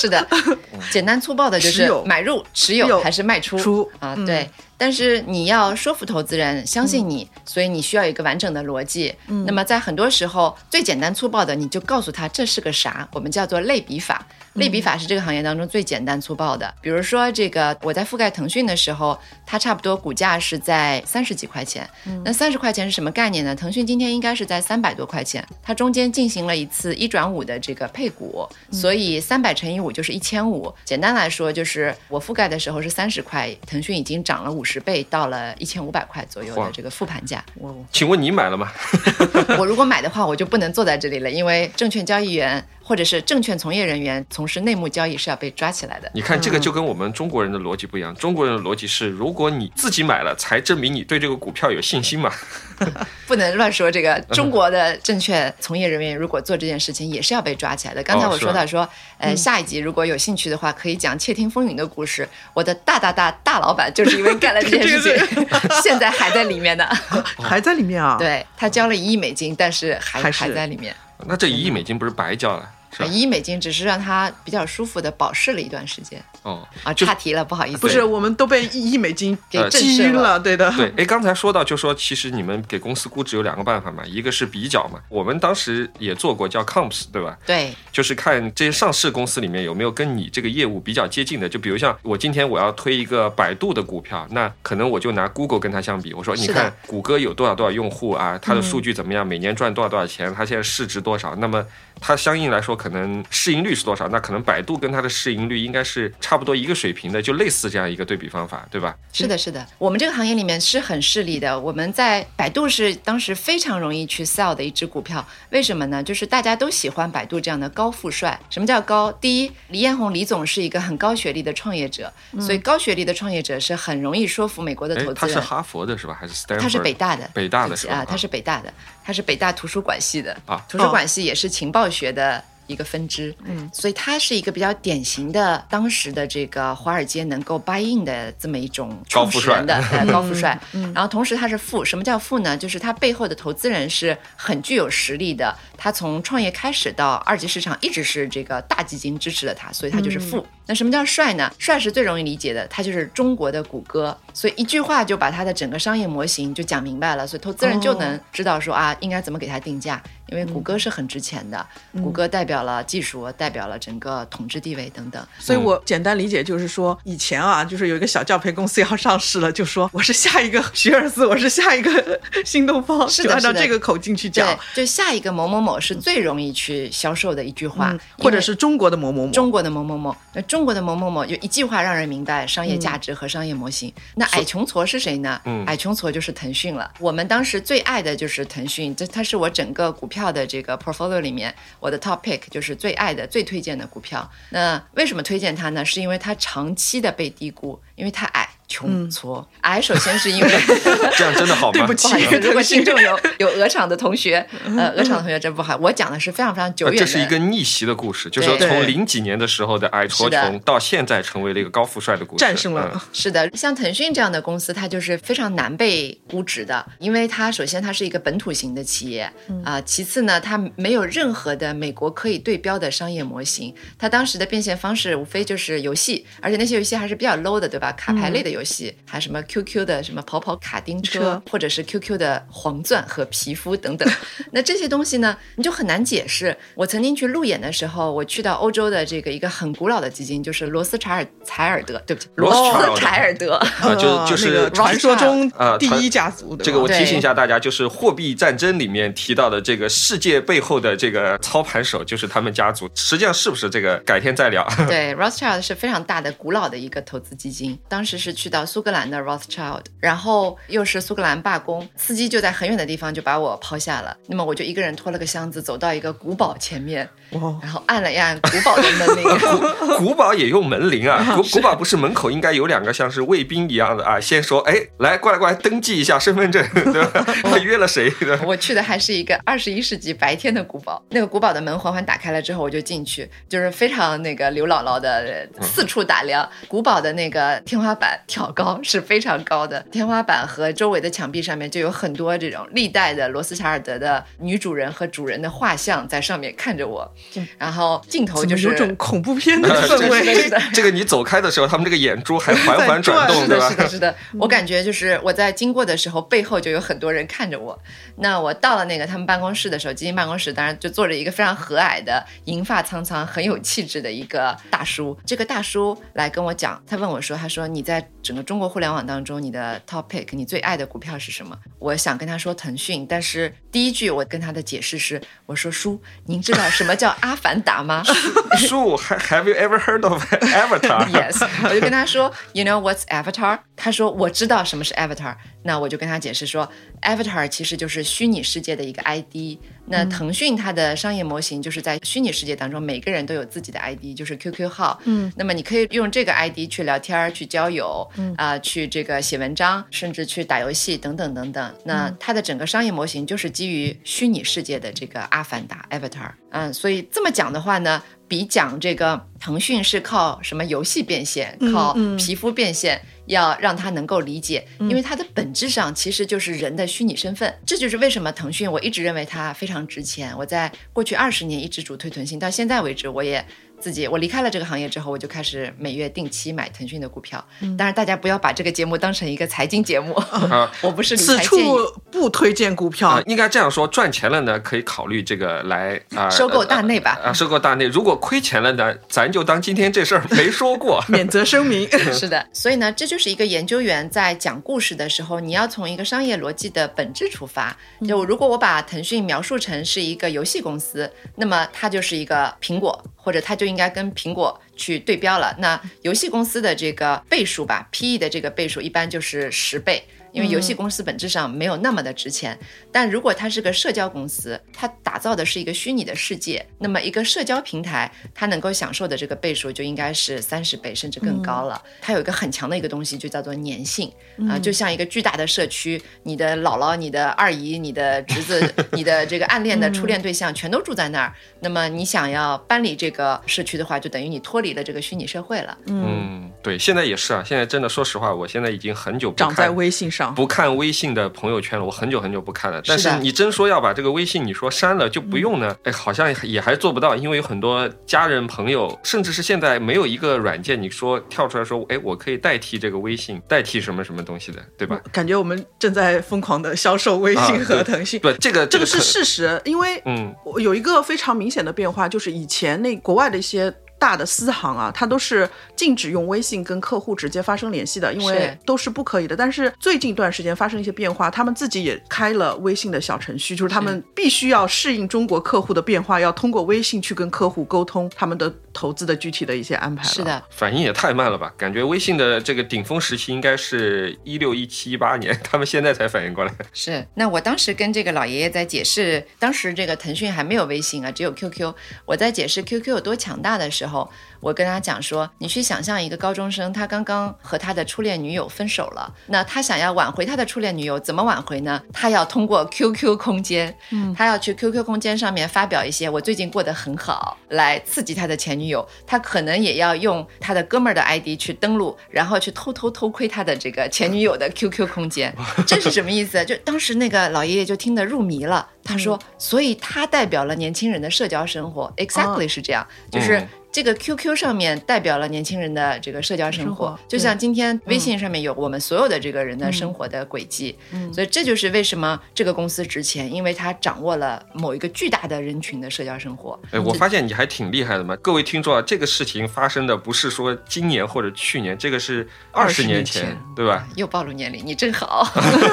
是的，简单粗暴的就是买入持有还是卖出啊？对。但是你要说服投资人相信你，所以你需要一个完整的逻辑。那么在很多时候，最简单粗暴的，你就告诉他这是个啥，我们叫做类比法。类比法是这个行业当中最简单粗暴的。比如说，这个我在覆盖腾讯的时候，它差不多股价是在三十几块钱。那三十块钱是什么概念呢？腾讯今天应该是在三百多块钱，它中间进行了一次一转五的这个配股，所以三百乘以五就是一千五。简单来说，就是我覆盖的时候是三十块，腾讯已经涨了五十倍，到了一千五百块左右的这个复盘价。请问你买了吗？我如果买的话，我就不能坐在这里了，因为证券交易员。或者是证券从业人员从事内幕交易是要被抓起来的。你看这个就跟我们中国人的逻辑不一样。中国人的逻辑是，如果你自己买了，才证明你对这个股票有信心嘛。不能乱说这个。中国的证券从业人员如果做这件事情，也是要被抓起来的。刚才我说到说，呃，下一集如果有兴趣的话，可以讲窃听风云的故事。我的大大大大老板就是因为干了这件事情，现在还在里面呢。还在里面啊？对他交了一亿美金，但是还还在里面。那这一亿美金不是白交了？一亿美金只是让他比较舒服的保释了一段时间。哦啊，岔题了，不好意思。不是，我们都被一亿美金给击晕了，对的。对，哎，刚才说到，就说其实你们给公司估值有两个办法嘛，一个是比较嘛，我们当时也做过叫 comps，对吧？对，就是看这些上市公司里面有没有跟你这个业务比较接近的，就比如像我今天我要推一个百度的股票，那可能我就拿 Google 跟它相比，我说你看谷歌有多少多少用户啊，它的数据怎么样，每年赚多少多少钱，它现在市值多少，那么。它相应来说，可能市盈率是多少？那可能百度跟它的市盈率应该是差不多一个水平的，就类似这样一个对比方法，对吧？是的，是的。我们这个行业里面是很势利的。我们在百度是当时非常容易去 sell 的一只股票。为什么呢？就是大家都喜欢百度这样的高富帅。什么叫高？第一，李彦宏李总是一个很高学历的创业者，所以高学历的创业者是很容易说服美国的投资人。他是哈佛的是吧？还是他是北大的？北大的是啊，他是北大的。他是北大图书馆系的啊，图书馆系也是情报学的一个分支，嗯，所以他是一个比较典型的当时的这个华尔街能够 buy in 的这么一种高富帅。的高富帅，然后同时他是富，什么叫富呢？就是他背后的投资人是很具有实力的，他从创业开始到二级市场一直是这个大基金支持了他，所以他就是富。那什么叫帅呢？帅是最容易理解的，它就是中国的谷歌，所以一句话就把它的整个商业模型就讲明白了，所以投资人就能知道说啊，应该怎么给它定价。因为谷歌是很值钱的，谷歌代表了技术，代表了整个统治地位等等。所以我简单理解就是说，以前啊，就是有一个小教培公司要上市了，就说我是下一个学而思，我是下一个新东方，是按照这个口径去讲。就下一个某某某某是最容易去销售的一句话，或者是中国的某某某，中国的某某某。那中国的某某某有一句话让人明白商业价值和商业模型。那矮穷矬是谁呢？矮穷矬就是腾讯了。我们当时最爱的就是腾讯，这它是我整个股票的这个 portfolio 里面我的 top pick，就是最爱的、最推荐的股票。那为什么推荐它呢？是因为它长期的被低估，因为它矮。穷矬矮，首先是因为 这样真的好吗？对不起，如果听众有有鹅厂的同学，呃，鹅厂的同学真不好。我讲的是非常非常久远的，这是一个逆袭的故事，就是说从零几年的时候的矮矬穷，到现在成为了一个高富帅的故事，战胜了。是的，像腾讯这样的公司，它就是非常难被估值的，因为它首先它是一个本土型的企业啊，其次呢，它没有任何的美国可以对标的商业模型，它当时的变现方式无非就是游戏，而且那些游戏还是比较 low 的，对吧？卡牌类的游戏。戏，还什么 QQ 的什么跑跑卡丁车，或者是 QQ 的黄钻和皮肤等等，那这些东西呢，你就很难解释。我曾经去路演的时候，我去到欧洲的这个一个很古老的基金，就是罗斯柴尔采尔德，对不起，罗斯柴尔德，啊，就就是传说中第一家族。这个我提醒一下大家，就是货币战争里面提到的这个世界背后的这个操盘手，就是他们家族。实际上是不是这个，改天再聊。对，Rothschild 是非常大的、古老的一个投资基金，当时是去。到苏格兰的 Rothschild，然后又是苏格兰罢工，司机就在很远的地方就把我抛下了。那么我就一个人拖了个箱子走到一个古堡前面，然后按了一按古堡的门铃。古堡也用门铃啊？古 古堡不是门口应该有两个像是卫兵一样的啊？先说，哎，来过来过来，登记一下身份证，对吧？他约了谁？我去的还是一个二十一世纪白天的古堡。那个古堡的门缓缓打开了之后，我就进去，就是非常那个刘姥姥的四处打量。古堡的那个天花板跳。好高是非常高的，天花板和周围的墙壁上面就有很多这种历代的罗斯柴尔德的女主人和主人的画像在上面看着我，然后镜头就是有种恐怖片的 氛围。这个你走开的时候，他们这个眼珠还缓缓转动，对吧？是的，是的。我感觉就是我在经过的时候，背后就有很多人看着我。那我到了那个他们办公室的时候，基金办公室当然就坐着一个非常和蔼的、银发苍苍、很有气质的一个大叔。这个大叔来跟我讲，他问我说：“他说你在整。”个中国互联网当中，你的 topic，你最爱的股票是什么？我想跟他说腾讯，但是第一句我跟他的解释是，我说叔，您知道什么叫阿凡达吗？叔，Have you ever heard of Avatar？Yes，我就跟他说，You know what's Avatar？他说我知道什么是 Avatar。那我就跟他解释说，Avatar 其实就是虚拟世界的一个 ID。那腾讯它的商业模型就是在虚拟世界当中，每个人都有自己的 ID，就是 QQ 号。嗯，那么你可以用这个 ID 去聊天、去交友，啊，去这个写文章，甚至去打游戏等等等等。那它的整个商业模型就是基于虚拟世界的这个阿凡达 Avatar。嗯，所以这么讲的话呢，比讲这个腾讯是靠什么游戏变现、靠皮肤变现。要让他能够理解，因为它的本质上其实就是人的虚拟身份。这就是为什么腾讯我一直认为它非常值钱。我在过去二十年一直主推腾讯，到现在为止我也。自己，我离开了这个行业之后，我就开始每月定期买腾讯的股票。当然，大家不要把这个节目当成一个财经节目，我不是理财建议，不推荐股票。应该这样说，赚钱了呢，可以考虑这个来啊收购大内吧。啊，收购大内。如果亏钱了呢，咱就当今天这事儿没说过，免责声明。是的，所以呢，这就是一个研究员在讲故事的时候，你要从一个商业逻辑的本质出发。就如果我把腾讯描述成是一个游戏公司，那么它就是一个苹果。或者它就应应该跟苹果去对标了。那游戏公司的这个倍数吧，P/E 的这个倍数一般就是十倍。因为游戏公司本质上没有那么的值钱，但如果它是个社交公司，它打造的是一个虚拟的世界，那么一个社交平台，它能够享受的这个倍数就应该是三十倍甚至更高了。它有一个很强的一个东西，就叫做粘性啊，就像一个巨大的社区，你的姥姥、你的二姨、你的侄子、你的这个暗恋的初恋对象全都住在那儿。那么你想要搬离这个社区的话，就等于你脱离了这个虚拟社会了。嗯，对，现在也是啊，现在真的说实话，我现在已经很久不长在微信上。不看微信的朋友圈了，我很久很久不看了。但是你真说要把这个微信，你说删了就不用呢？哎，好像也还做不到，因为有很多家人朋友，甚至是现在没有一个软件，你说跳出来说，哎，我可以代替这个微信，代替什么什么东西的，对吧？感觉我们正在疯狂的销售微信和腾讯。对，这个这个是事实，因为嗯，有一个非常明显的变化，就是以前那国外的一些。大的私行啊，它都是禁止用微信跟客户直接发生联系的，因为都是不可以的。但是最近一段时间发生一些变化，他们自己也开了微信的小程序，就是他们必须要适应中国客户的变化，要通过微信去跟客户沟通他们的投资的具体的一些安排。是的，反应也太慢了吧？感觉微信的这个顶峰时期应该是一六一七一八年，他们现在才反应过来。是，那我当时跟这个老爷爷在解释，当时这个腾讯还没有微信啊，只有 QQ。我在解释 QQ 有多强大的时候。我跟他讲说，你去想象一个高中生，他刚刚和他的初恋女友分手了，那他想要挽回他的初恋女友，怎么挽回呢？他要通过 QQ 空间，嗯，他要去 QQ 空间上面发表一些我最近过得很好，来刺激他的前女友。他可能也要用他的哥们儿的 ID 去登录，然后去偷偷偷窥他的这个前女友的 QQ 空间。这是什么意思？就当时那个老爷爷就听得入迷了。他说，所以他代表了年轻人的社交生活，exactly 是这样，就是。这个 QQ 上面代表了年轻人的这个社交生活，就像今天微信上面有我们所有的这个人的生活的轨迹，所以这就是为什么这个公司值钱，因为它掌握了某一个巨大的人群的社交生活。哎，我发现你还挺厉害的嘛！各位听众啊，这个事情发生的不是说今年或者去年，这个是二十年前，对吧？又暴露年龄，你真好，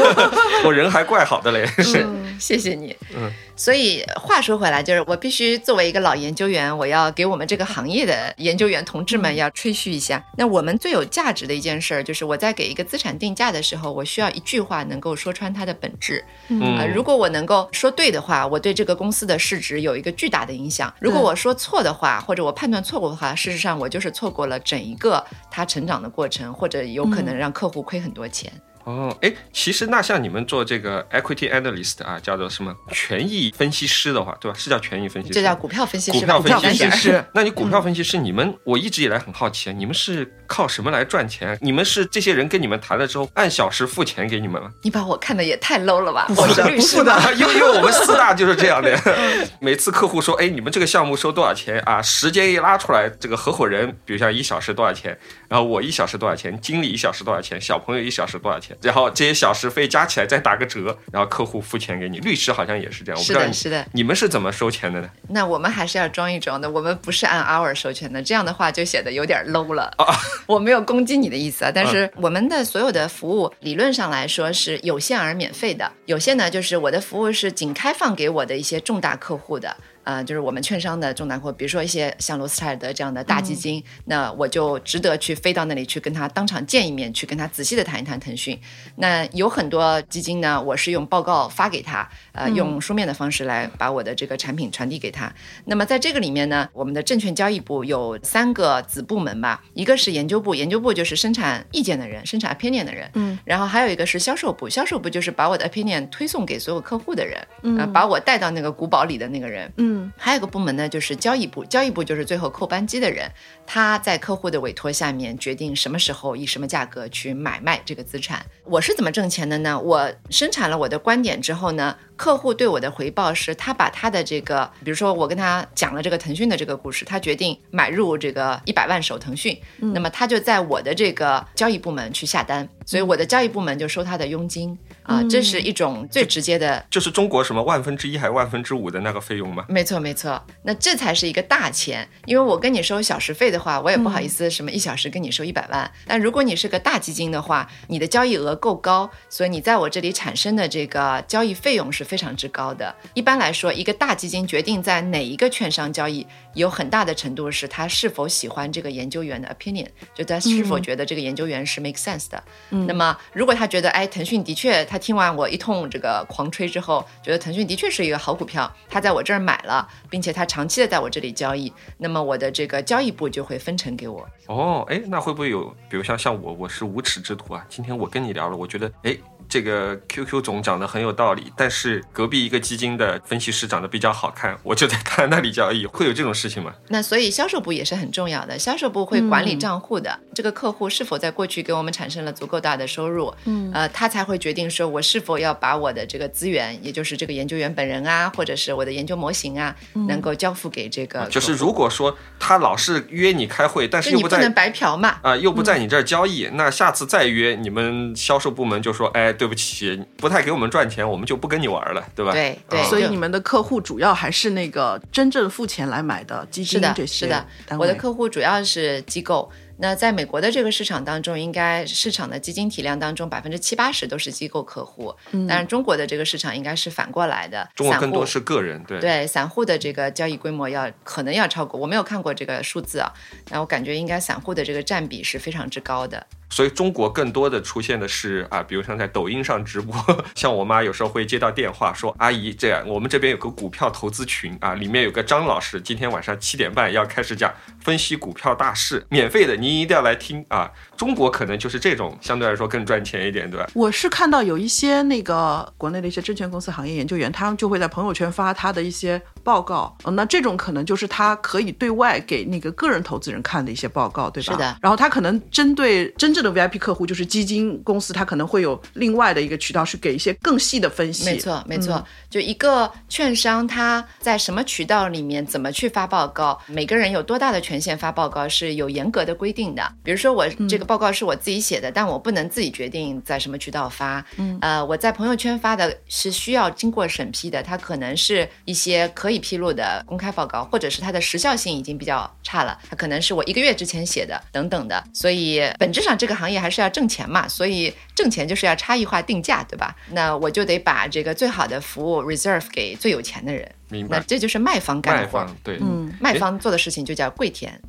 我人还怪好的嘞，是，谢谢你。嗯。所以话说回来，就是我必须作为一个老研究员，我要给我们这个行业的研究员同志们要吹嘘一下。那我们最有价值的一件事儿，就是我在给一个资产定价的时候，我需要一句话能够说穿它的本质。嗯，如果我能够说对的话，我对这个公司的市值有一个巨大的影响；如果我说错的话，或者我判断错误的话，事实上我就是错过了整一个它成长的过程，或者有可能让客户亏很多钱。哦，哎，其实那像你们做这个 equity analyst 啊，叫做什么权益分析师的话，对吧？是叫权益分析师，这叫股票分析师。股票分析师，那你股票分析师，你们我一直以来很好奇，你们是靠什么来赚钱？你们是这些人跟你们谈了之后，按小时付钱给你们吗？你把我看的也太 low 了吧？我是律师的，因为因为我们四大就是这样的，每次客户说，哎，你们这个项目收多少钱啊？时间一拉出来，这个合伙人，比如像一小时多少钱，然后我一小时多少钱，经理一小时多少钱，小朋友一小时多少钱，然后这些小。时费加起来再打个折，然后客户付钱给你。律师好像也是这样，是的，是的。你们是怎么收钱的呢？那我们还是要装一装的，我们不是按 hour 收钱的，这样的话就显得有点 low 了。啊，我没有攻击你的意思啊，但是我们的所有的服务理论上来说是有限而免费的。有限呢，就是我的服务是仅开放给我的一些重大客户的。呃，就是我们券商的重大客户，比如说一些像罗斯柴尔德这样的大基金，那我就值得去飞到那里去跟他当场见一面，去跟他仔细的谈一谈腾讯。那有很多基金呢，我是用报告发给他，呃，用书面的方式来把我的这个产品传递给他。那么在这个里面呢，我们的证券交易部有三个子部门吧，一个是研究部，研究部就是生产意见的人，生产 opinion 的人，嗯，然后还有一个是销售部，销售部就是把我的 opinion 推送给所有客户的人，嗯，把我带到那个古堡里的那个人，嗯。嗯，还有一个部门呢，就是交易部。交易部就是最后扣扳机的人，他在客户的委托下面决定什么时候以什么价格去买卖这个资产。我是怎么挣钱的呢？我生产了我的观点之后呢，客户对我的回报是他把他的这个，比如说我跟他讲了这个腾讯的这个故事，他决定买入这个一百万手腾讯，那么他就在我的这个交易部门去下单，所以我的交易部门就收他的佣金。啊，这是一种最直接的，就是中国什么万分之一还是万分之五的那个费用吗？没错，没错。那这才是一个大钱，因为我跟你收小时费的话，我也不好意思什么一小时跟你收一百万。但如果你是个大基金的话，你的交易额够高，所以你在我这里产生的这个交易费用是非常之高的。一般来说，一个大基金决定在哪一个券商交易，有很大的程度是他是否喜欢这个研究员的 opinion，就他是否觉得这个研究员是 make sense 的。那么如果他觉得，哎，腾讯的确。他听完我一通这个狂吹之后，觉得腾讯的确是一个好股票，他在我这儿买了，并且他长期的在我这里交易，那么我的这个交易部就会分成给我。哦，哎，那会不会有，比如像像我，我是无耻之徒啊？今天我跟你聊了，我觉得，哎。这个 QQ 总讲的很有道理，但是隔壁一个基金的分析师长得比较好看，我就在他那里交易，会有这种事情嘛？那所以销售部也是很重要的，销售部会管理账户的，这个客户是否在过去给我们产生了足够大的收入，嗯，呃，他才会决定说我是否要把我的这个资源，也就是这个研究员本人啊，或者是我的研究模型啊，能够交付给这个。就是如果说他老是约你开会，但是又不能白嫖嘛，啊，又不在你这儿交易，那下次再约，你们销售部门就说，哎。对不起，不太给我们赚钱，我们就不跟你玩了，对吧？对对。所以你们的客户主要还是那个真正付钱来买的基金这些。是的，我的客户主要是机构。那在美国的这个市场当中，应该市场的基金体量当中，百分之七八十都是机构客户。嗯，但是中国的这个市场应该是反过来的，中国更多是个人。对对，散户的这个交易规模要可能要超过，我没有看过这个数字啊，那我感觉应该散户的这个占比是非常之高的。所以中国更多的出现的是啊，比如像在抖音上直播，像我妈有时候会接到电话说：“阿姨，这样我们这边有个股票投资群啊，里面有个张老师，今天晚上七点半要开始讲分析股票大势，免费的，你一定要来听啊。”中国可能就是这种相对来说更赚钱一点，对吧？我是看到有一些那个国内的一些证券公司行业研究员，他们就会在朋友圈发他的一些报告，那这种可能就是他可以对外给那个个人投资人看的一些报告，对吧？是的。然后他可能针对真正的 VIP 客户，就是基金公司，他可能会有另外的一个渠道，是给一些更细的分析。没错，没错。就一个券商，他在什么渠道里面怎么去发报告，每个人有多大的权限发报告是有严格的规定的。比如说我这个。报告是我自己写的，但我不能自己决定在什么渠道发。嗯，呃，我在朋友圈发的是需要经过审批的，它可能是一些可以披露的公开报告，或者是它的时效性已经比较差了，它可能是我一个月之前写的等等的。所以本质上这个行业还是要挣钱嘛，所以挣钱就是要差异化定价，对吧？那我就得把这个最好的服务 reserve 给最有钱的人。明白，那这就是卖方干活。对，嗯，卖方做的事情就叫跪舔，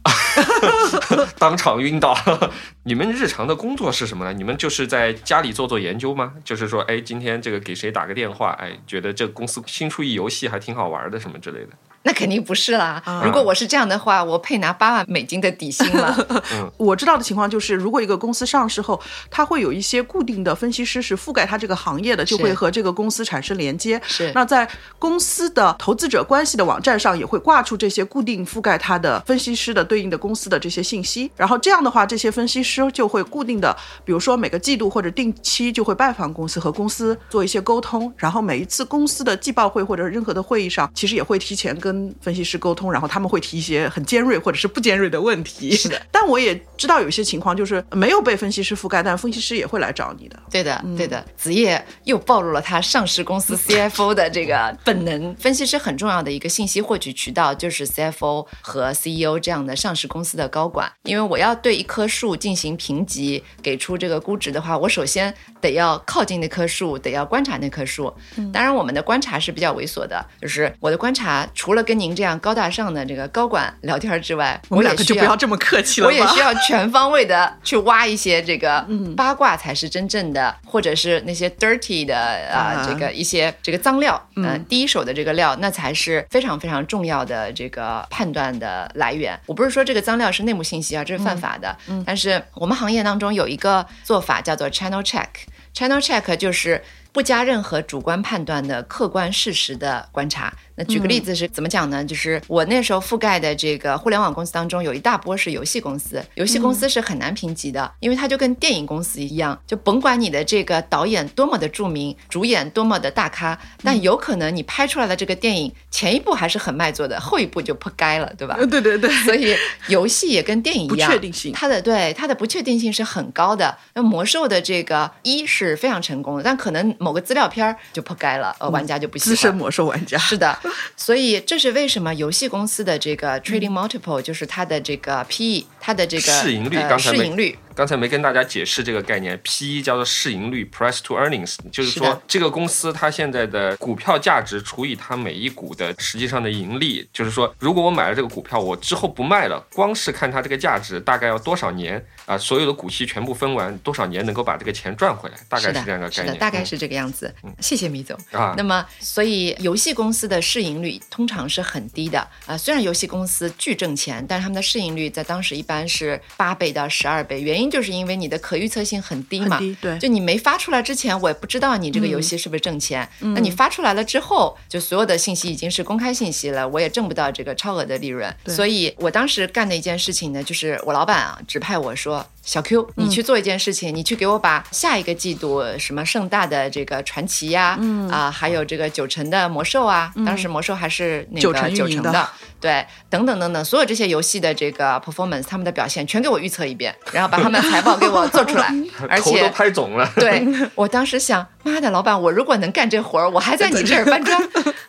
当场晕倒。你们日常的工作是什么呢？你们就是在家里做做研究吗？就是说，哎，今天这个给谁打个电话，哎，觉得这公司新出一游戏还挺好玩的，什么之类的。那肯定不是啦！如果我是这样的话，我配拿八万美金的底薪了。我知道的情况就是，如果一个公司上市后，它会有一些固定的分析师是覆盖它这个行业的，就会和这个公司产生连接。是。那在公司的投资者关系的网站上，也会挂出这些固定覆盖它的分析师的对应的公司的这些信息。然后这样的话，这些分析师就会固定的，比如说每个季度或者定期就会拜访公司，和公司做一些沟通。然后每一次公司的季报会或者任何的会议上，其实也会提前跟跟分析师沟通，然后他们会提一些很尖锐或者是不尖锐的问题。是的，但我也知道有些情况就是没有被分析师覆盖，但分析师也会来找你的。对的，对的。子夜又暴露了他上市公司 CFO 的这个本能。分析师很重要的一个信息获取渠道就是 CFO 和 CEO 这样的上市公司的高管，因为我要对一棵树进行评级，给出这个估值的话，我首先得要靠近那棵树，得要观察那棵树。当然，我们的观察是比较猥琐的，就是我的观察除了跟您这样高大上的这个高管聊天之外，我们两个就不要这么客气了。我也需要全方位的 去挖一些这个八卦，才是真正的，或者是那些 dirty 的啊，这个一些这个脏料，嗯，第一手的这个料，那才是非常非常重要的这个判断的来源。我不是说这个脏料是内幕信息啊，这是犯法的。但是我们行业当中有一个做法叫做 channel check，channel check 就是不加任何主观判断的客观事实的观察。那举个例子是怎么讲呢？就是我那时候覆盖的这个互联网公司当中，有一大波是游戏公司。游戏公司是很难评级的，因为它就跟电影公司一样，就甭管你的这个导演多么的著名，主演多么的大咖，但有可能你拍出来的这个电影前一部还是很卖座的，后一部就扑街了，对吧？对对对。所以游戏也跟电影一样，不确定性，它的对它的不确定性是很高的。那魔兽的这个一是非常成功的，但可能某个资料片就扑街了，呃，玩家就不喜欢。资深魔兽玩家是的。所以这是为什么游戏公司的这个 trading multiple 就是它的这个 PE，它的这个市盈率，市盈率。刚才没跟大家解释这个概念，P E 叫做市盈率 （Price to Earnings），就是说这个公司它现在的股票价值除以它每一股的实际上的盈利，就是说如果我买了这个股票，我之后不卖了，光是看它这个价值大概要多少年啊？所有的股息全部分完多少年能够把这个钱赚回来？大概是这样的概念，大概是这个样子。谢谢米总啊。那么，所以游戏公司的市盈率通常是很低的啊。虽然游戏公司巨挣钱，但是他们的市盈率在当时一般是八倍到十二倍，原因就是因为你的可预测性很低嘛，对，就你没发出来之前，我也不知道你这个游戏是不是挣钱。那你发出来了之后，就所有的信息已经是公开信息了，我也挣不到这个超额的利润。所以我当时干的一件事情呢，就是我老板啊指派我说，小 Q，你去做一件事情，你去给我把下一个季度什么盛大的这个传奇呀，啊，还有这个九成的魔兽啊，当时魔兽还是那个九成的，对，等等等等，所有这些游戏的这个 performance，他们的表现全给我预测一遍，然后把他们财报给我做出来，而且都拍肿了。对我当时想，妈的，老板，我如果能干这活儿，我还在你这儿 搬砖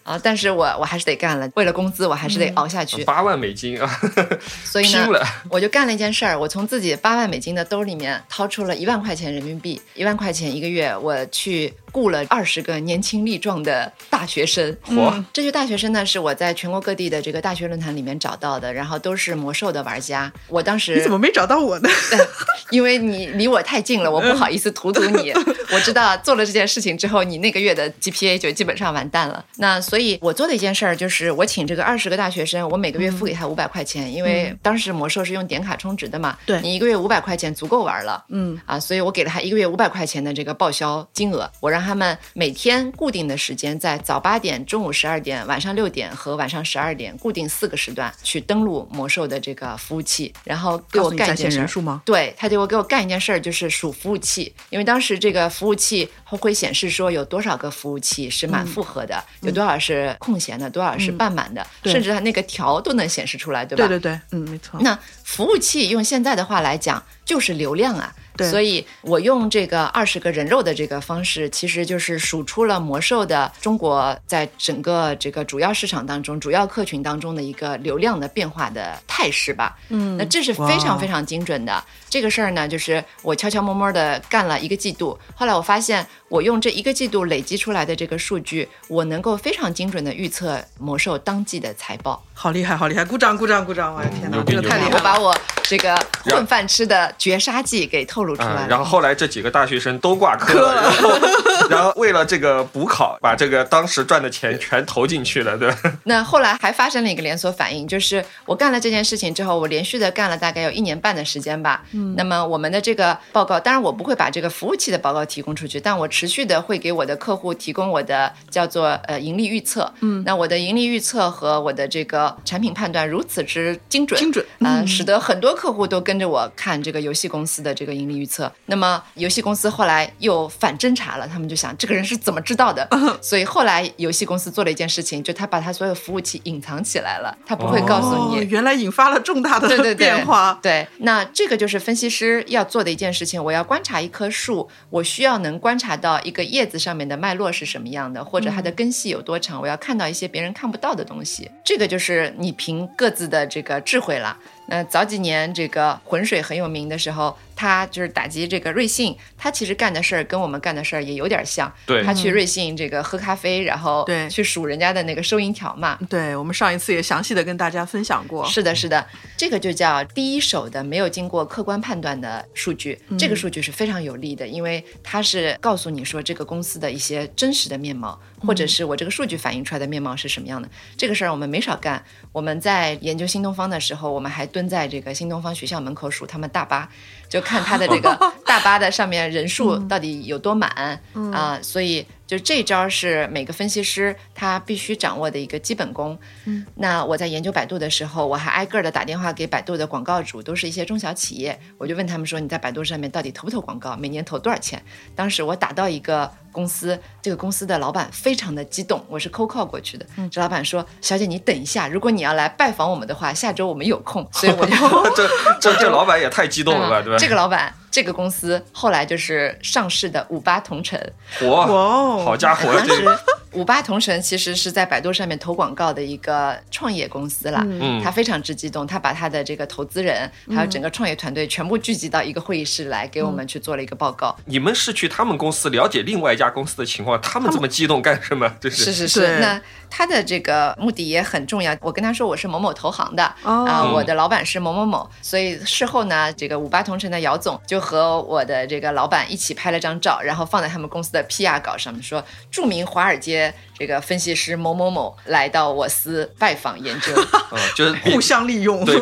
啊！但是我我还是得干了，为了工资，我还是得熬下去。八万美金啊！所以呢，我就干了一件事儿，我从自己八万美金的兜里面掏出了一万块钱人民币，一万块钱一个月，我去雇了二十个年轻力壮的大学生。嚯！这些大学生呢，是我在全国各地的这个大学论坛里面找到的，然后都是魔兽的玩家。我当时你怎么没找到我呢？因为你离我太近了，我不好意思荼毒你。我知道做了这件事情之后，你那个月的 GPA 就基本上完蛋了。那所以，我做的一件事儿就是，我请这个二十个大学生，我每个月付给他五百块钱，因为当时魔兽是用点卡充值的嘛。对，你一个月五百块钱足够玩了。嗯啊，所以我给了他一个月五百块钱的这个报销金额，我让他们每天固定的时间，在早八点、中午十二点、晚上六点和晚上十二点，固定四个时段去登录魔兽的这个服务器，然后给我干一件事吗？对，他就会给我干一件事儿，就是数服务器，因为当时这个服务器会显示说有多少个服务器是满负荷的，有多少是空闲的，多少是半满的，甚至它那个条都能显示出来，对吧？对对对，嗯，没错。那服务器用现在的话来讲，就是流量啊。所以，我用这个二十个人肉的这个方式，其实就是数出了魔兽的中国在整个这个主要市场当中、主要客群当中的一个流量的变化的态势吧。嗯，那这是非常非常精准的。这个事儿呢，就是我悄悄摸摸的干了一个季度，后来我发现，我用这一个季度累积出来的这个数据，我能够非常精准的预测魔兽当季的财报。好厉害，好厉害！鼓掌，鼓掌，鼓掌！我的天哪，这个太厉害！我把我这个混饭吃的绝杀技给透露出来。然后后来这几个大学生都挂科了，然后 然后为了这个补考，把这个当时赚的钱全投进去了，对吧？那后来还发生了一个连锁反应，就是我干了这件事情之后，我连续的干了大概有一年半的时间吧。嗯，那么我们的这个报告，当然我不会把这个服务器的报告提供出去，但我持续的会给我的客户提供我的叫做呃盈利预测。嗯，那我的盈利预测和我的这个产品判断如此之精准，精准啊，使得很多客户都跟着我看这个游戏公司的这个盈利。预测，那么游戏公司后来又反侦查了，他们就想这个人是怎么知道的？所以后来游戏公司做了一件事情，就他把他所有服务器隐藏起来了，他不会告诉你。原来引发了重大的变化。对，那这个就是分析师要做的一件事情。我要观察一棵树，我需要能观察到一个叶子上面的脉络是什么样的，或者它的根系有多长。我要看到一些别人看不到的东西。这个就是是你凭各自的这个智慧了。那早几年这个浑水很有名的时候，他就是打击这个瑞幸，他其实干的事儿跟我们干的事儿也有点像。对，他去瑞幸这个喝咖啡，然后对去数人家的那个收银条嘛。对，我们上一次也详细的跟大家分享过。是的，是的，这个就叫第一手的没有经过客观判断的数据，这个数据是非常有利的，因为它是告诉你说这个公司的一些真实的面貌，或者是我这个数据反映出来的面貌是什么样的。这个事儿我们没少干。我们在研究新东方的时候，我们还蹲在这个新东方学校门口数他们大巴，就看他的这个 大巴的上面人数到底有多满啊，所以。就这招是每个分析师他必须掌握的一个基本功。嗯，那我在研究百度的时候，我还挨个的打电话给百度的广告主，都是一些中小企业，我就问他们说：“你在百度上面到底投不投广告？每年投多少钱？”当时我打到一个公司，这个公司的老板非常的激动，我是 call call 过去的。这老板说：“小姐，你等一下，如果你要来拜访我们的话，下周我们有空。”所以我就 这这这老板也太激动了吧，对吧？这个老板。这个公司后来就是上市的五八同城，哇，好家伙！当 时五八同城其实是在百度上面投广告的一个创业公司了，嗯，他非常之激动，他把他的这个投资人还有整个创业团队全部聚集到一个会议室来，给我们去做了一个报告。你们是去他们公司了解另外一家公司的情况，他们这么激动干什么？是是是是，那他的这个目的也很重要。我跟他说我是某某投行的啊，我的老板是某某某，所以事后呢，这个五八同城的姚总就。和我的这个老板一起拍了张照，然后放在他们公司的 PR 稿上面，说著名华尔街这个分析师某某某来到我司拜访研究，嗯，就是互相利用，对，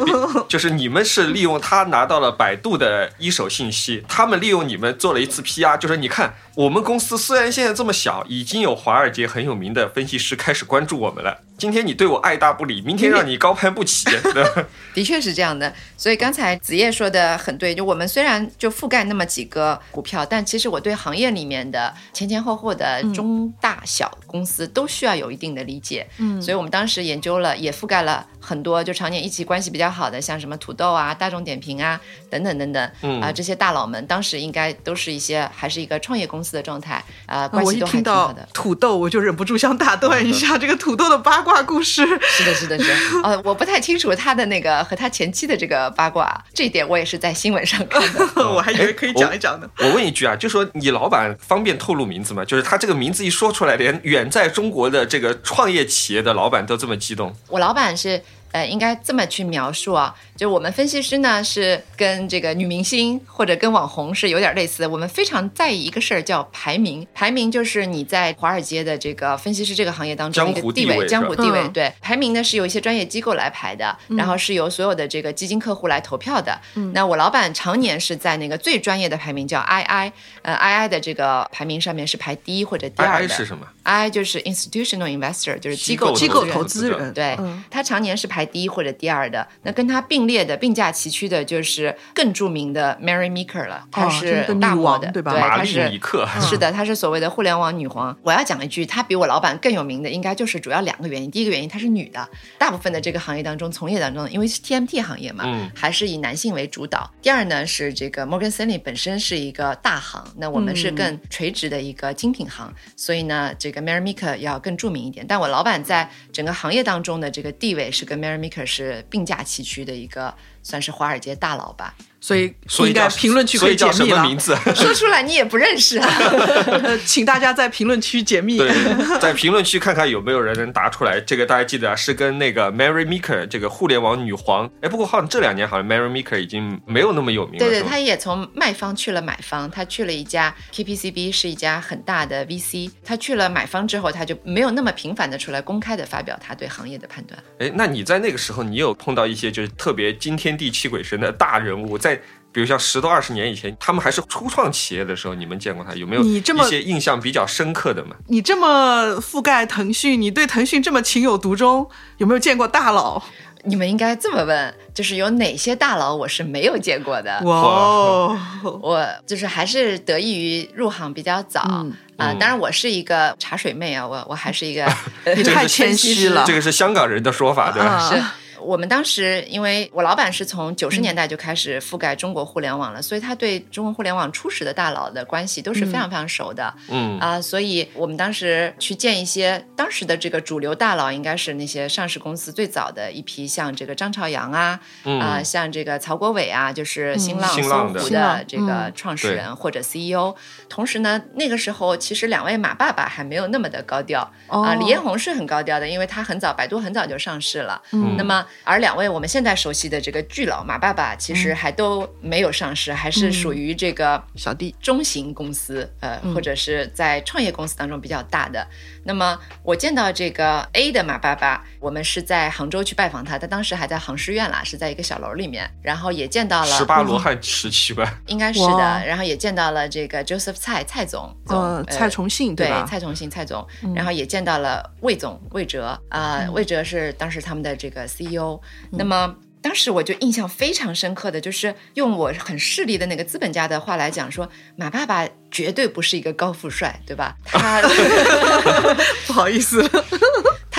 就是你们是利用他拿到了百度的一手信息，他们利用你们做了一次 PR，就是你看我们公司虽然现在这么小，已经有华尔街很有名的分析师开始关注我们了。今天你对我爱答不理，明天让你高攀不起。的确是这样的。所以刚才子叶说的很对，就我们虽然就覆盖那么几个股票，但其实我对行业里面的前前后后的中大小公司都需要有一定的理解。嗯，所以我们当时研究了，也覆盖了很多就常年一起关系比较好的，像什么土豆啊、大众点评啊等等等等。嗯啊，这些大佬们当时应该都是一些还是一个创业公司的状态啊，关系都还挺好的。土豆，我就忍不住想打断一下这个土豆的八卦故事。是的，是的，是。呃，我不太清楚他的那个和他前妻的这个八卦，这一点我也是在新闻上看的。我还以为可以讲一讲呢。我问一句啊，就说你老板方便透露名字吗？就是他这个名字一说出来，连远在中国的这个创业企业的老板都这么激动。我老板是。呃，应该这么去描述啊，就我们分析师呢是跟这个女明星或者跟网红是有点类似的，我们非常在意一个事儿叫排名，排名就是你在华尔街的这个分析师这个行业当中一个地位，江湖地位。对，排名呢是由一些专业机构来排的，然后是由所有的这个基金客户来投票的。那我老板常年是在那个最专业的排名叫 II，呃，II 的这个排名上面是排第一或者第二的。是什么？I 就是 institutional investor，就是机构机构投资人。对，他常年是排。排第一或者第二的，那跟他并列的、并驾齐驱的，就是更著名的 Mary Meeker 了。她是大王的，对吧？她是米克是的，她是所谓的互联网女皇。我要讲一句，她比我老板更有名的，应该就是主要两个原因。第一个原因，她是女的，大部分的这个行业当中，从业当中，因为是 TMT 行业嘛，还是以男性为主导。第二呢，是这个 Morgan Stanley 本身是一个大行，那我们是更垂直的一个精品行，所以呢，这个 Mary Meeker 要更著名一点。但我老板在整个行业当中的这个地位是跟 Mary Meeker 是。并驾齐驱的一个，算是华尔街大佬吧。所以应该评论区可以解密了。说出来你也不认识啊，请大家在评论区解密。对，在评论区看看有没有人能答出来。这个大家记得啊，是跟那个 Mary Meeker 这个互联网女皇。哎，不过好像这两年好像 Mary Meeker 已经没有那么有名了。对对，她也从卖方去了买方，她去了一家 KPCB，是一家很大的 VC。她去了买方之后，她就没有那么频繁的出来公开的发表她对行业的判断。哎，那你在那个时候，你有碰到一些就是特别惊天地泣鬼神的大人物在？比如像十多二十年以前，他们还是初创企业的时候，你们见过他有没有？你这么一些印象比较深刻的吗？你这么覆盖腾讯，你对腾讯这么情有独钟，有没有见过大佬？你们应该这么问，就是有哪些大佬我是没有见过的？哇，哦我就是还是得益于入行比较早啊。当然，我是一个茶水妹啊，我我还是一个，你太谦虚了。这个是香港人的说法，对吧？是。我们当时，因为我老板是从九十年代就开始覆盖中国互联网了，所以他对中国互联网初始的大佬的关系都是非常非常熟的。嗯啊，所以我们当时去见一些当时的这个主流大佬，应该是那些上市公司最早的一批，像这个张朝阳啊，啊，像这个曹国伟啊，就是新浪、搜狐的这个创始人或者 CEO。同时呢，那个时候其实两位马爸爸还没有那么的高调啊，李彦宏是很高调的，因为他很早，百度很早就上市了。嗯，那么。而两位我们现在熟悉的这个巨佬马爸爸，其实还都没有上市，还是属于这个小弟。中型公司，呃，或者是在创业公司当中比较大的。那么我见到这个 A 的马爸爸，我们是在杭州去拜访他，他当时还在杭师院啦，是在一个小楼里面，然后也见到了十八罗汉时期吧，应该是的，然后也见到了这个 Joseph 蔡蔡总，呃，蔡崇信对吧？蔡崇信蔡总，然后也见到了魏总魏哲啊，魏哲是当时他们的这个 CEO，那么。当时我就印象非常深刻的就是用我很势利的那个资本家的话来讲说，马爸爸绝对不是一个高富帅，对吧？他 不好意思。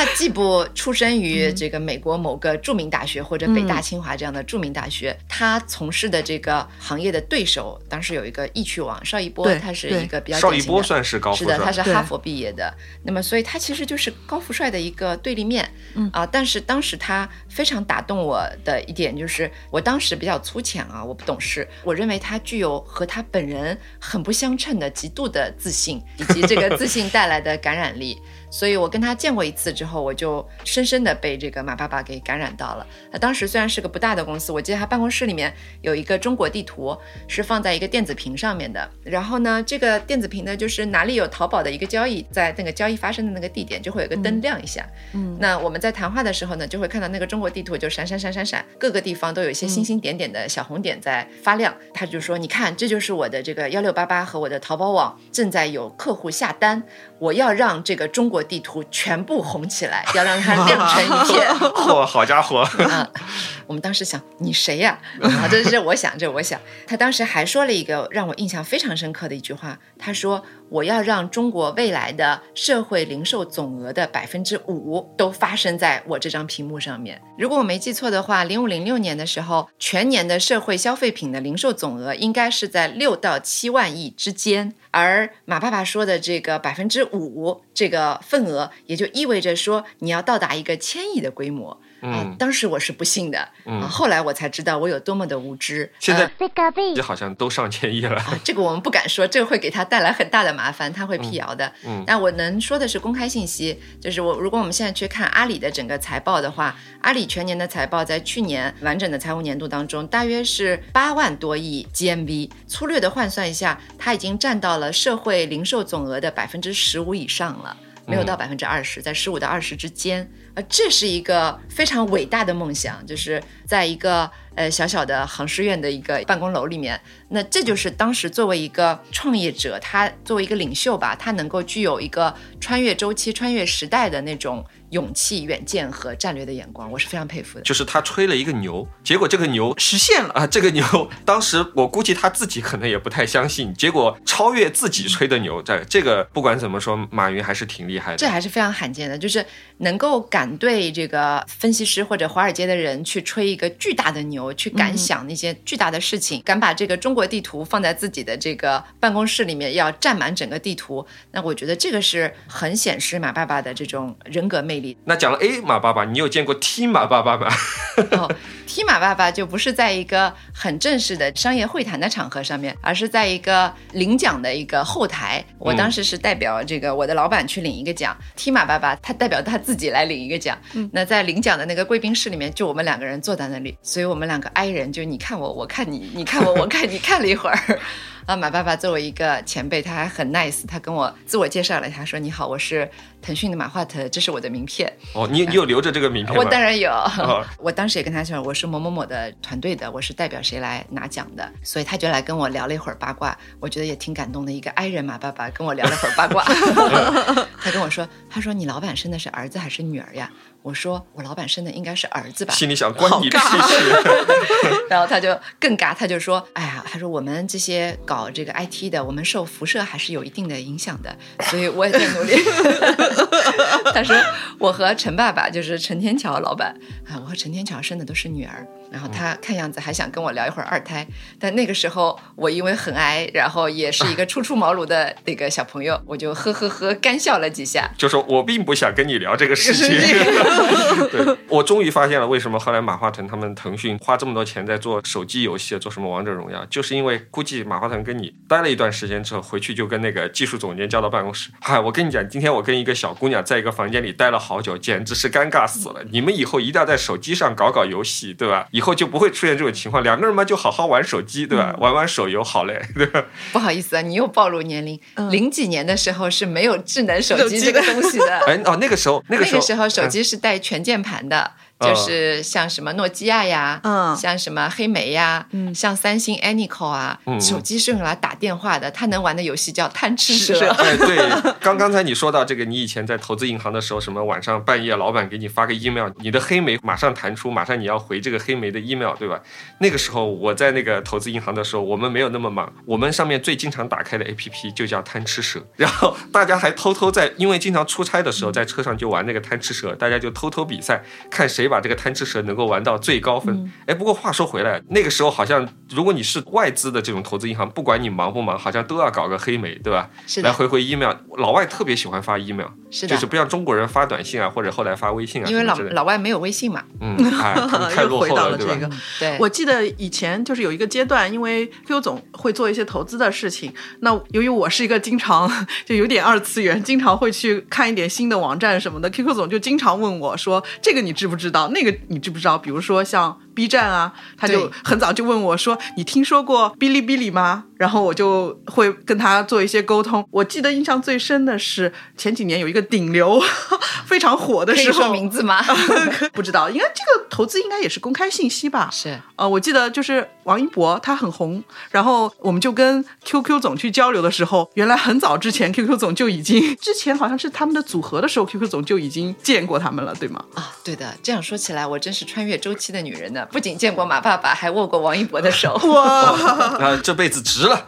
他既不出身于这个美国某个著名大学或者北大清华这样的著名大学，他从事的这个行业的对手，当时有一个易趣网邵一波，他是一个比较邵一波算是高富帅，是的，他是哈佛毕业的。那么，所以他其实就是高富帅的一个对立面。啊。但是当时他非常打动我的一点就是，我当时比较粗浅啊，我不懂事，我认为他具有和他本人很不相称的极度的自信，以及这个自信带来的感染力。所以我跟他见过一次之后，我就深深的被这个马爸爸给感染到了。他当时虽然是个不大的公司，我记得他办公室里面有一个中国地图，是放在一个电子屏上面的。然后呢，这个电子屏呢，就是哪里有淘宝的一个交易，在那个交易发生的那个地点，就会有个灯亮一下。嗯，那我们在谈话的时候呢，就会看到那个中国地图就闪闪闪闪闪，各个地方都有一些星星点点的小红点在发亮。他就说：“你看，这就是我的这个幺六八八和我的淘宝网正在有客户下单，我要让这个中国。”国地图全部红起来，要让它亮成一片。嚯，好家伙！啊，我们当时想，你谁呀？啊，这是我想，这我想。他当时还说了一个让我印象非常深刻的一句话，他说：“我要让中国未来的社会零售总额的百分之五都发生在我这张屏幕上面。”如果我没记错的话，零五零六年的时候，全年的社会消费品的零售总额应该是在六到七万亿之间。而马爸爸说的这个百分之五这个份额，也就意味着说你要到达一个千亿的规模。嗯，当时我是不信的，嗯，后来我才知道我有多么的无知。现在这好像都上千亿了。这个我们不敢说，这个会给他带来很大的麻烦，他会辟谣的。嗯，但我能说的是公开信息，就是我如果我们现在去看阿里的整个财报的话，阿里全年的财报在去年完整的财务年度当中，大约是八万多亿 GMV，粗略的换算一下，它已经占到了社会零售总额的百分之十五以上了，没有到百分之二十，在十五到二十之间。呃，这是一个非常伟大的梦想，就是在一个呃小小的航师院的一个办公楼里面。那这就是当时作为一个创业者，他作为一个领袖吧，他能够具有一个穿越周期、穿越时代的那种。勇气、远见和战略的眼光，我是非常佩服的。就是他吹了一个牛，结果这个牛实现了啊！这个牛当时我估计他自己可能也不太相信，结果超越自己吹的牛。这这个不管怎么说，马云还是挺厉害的。这还是非常罕见的，就是能够敢对这个分析师或者华尔街的人去吹一个巨大的牛，去敢想那些巨大的事情，敢把这个中国地图放在自己的这个办公室里面，要占满整个地图。那我觉得这个是很显示马爸爸的这种人格魅力。那讲了 A 马爸爸，你有见过 T 马爸爸吗？哦，T 马爸爸就不是在一个很正式的商业会谈的场合上面，而是在一个领奖的一个后台。我当时是代表这个我的老板去领一个奖，T 马爸爸他代表他自己来领一个奖。那在领奖的那个贵宾室里面，就我们两个人坐在那里，所以我们两个挨人，就你看我，我看你，你看我，我看你，看了一会儿。啊，马爸爸作为一个前辈，他还很 nice，他跟我自我介绍了，他说：“你好，我是腾讯的马化腾，这是我的名片。”哦，你你有留着这个名片吗？我当然有。我当时也跟他说，我是某某某的团队的，我是代表谁来拿奖的，所以他就来跟我聊了一会儿八卦，我觉得也挺感动的。一个爱人马爸爸跟我聊了会儿八卦，他跟我说：“他说你老板生的是儿子还是女儿呀？”我说我老板生的应该是儿子吧，心里想关你屁事。然后他就更尬，他就说：“哎呀，他说我们这些搞这个 IT 的，我们受辐射还是有一定的影响的，所以我也在努力。” 他说我和陈爸爸就是陈天桥老板啊，我和陈天桥生的都是女儿。然后他看样子还想跟我聊一会儿二胎，但那个时候我因为很矮，然后也是一个初出茅庐的那个小朋友，我就呵呵呵干笑了几下，就说我并不想跟你聊这个事情。对，我终于发现了为什么后来马化腾他们腾讯花这么多钱在做手机游戏，做什么王者荣耀，就是因为估计马化腾跟你待了一段时间之后，回去就跟那个技术总监叫到办公室，嗨，我跟你讲，今天我跟一个小姑娘在一个房间里待了好久，简直是尴尬死了。你们以后一定要在手机上搞搞游戏，对吧？以后就不会出现这种情况，两个人嘛就好好玩手机，对吧？玩玩手游好嘞，对吧？不好意思啊，你又暴露年龄。零几年的时候是没有智能手机这个东西的。哎哦，那个时候那个时候手机是带全键盘的。就是像什么诺基亚呀，嗯，像什么黑莓呀，嗯，像三星 Anycall 啊，手机是用来打电话的，它能玩的游戏叫贪吃蛇。哎，对，刚刚才你说到这个，你以前在投资银行的时候，什么晚上半夜老板给你发个 email，你的黑莓马上弹出，马上你要回这个黑莓的 email，对吧？那个时候我在那个投资银行的时候，我们没有那么忙，我们上面最经常打开的 APP 就叫贪吃蛇，然后大家还偷偷在，因为经常出差的时候在车上就玩那个贪吃蛇，大家就偷偷比赛，看谁。把这个贪吃蛇能够玩到最高分，哎，不过话说回来，那个时候好像如果你是外资的这种投资银行，不管你忙不忙，好像都要搞个黑莓，对吧？是来回回 email，老外特别喜欢发 email，是的，就是不像中国人发短信啊，或者后来发微信啊，因为老老外没有微信嘛，嗯，太落后了，对吧？对，我记得以前就是有一个阶段，因为 Q 总会做一些投资的事情，那由于我是一个经常就有点二次元，经常会去看一点新的网站什么的，QQ 总就经常问我说：“这个你知不知道？”那个你知不知道？比如说像 B 站啊，他就很早就问我说：“你听说过哔哩哔哩吗？”然后我就会跟他做一些沟通。我记得印象最深的是前几年有一个顶流 非常火的时候，说名字吗？不知道，应该这个投资应该也是公开信息吧？是，呃，我记得就是王一博他很红，然后我们就跟 QQ 总去交流的时候，原来很早之前 QQ 总就已经之前好像是他们的组合的时候，QQ 总就已经见过他们了，对吗？啊，对的。这样说起来，我真是穿越周期的女人呢，不仅见过马爸爸，还握过王一博的手。哇，啊，这辈子值了。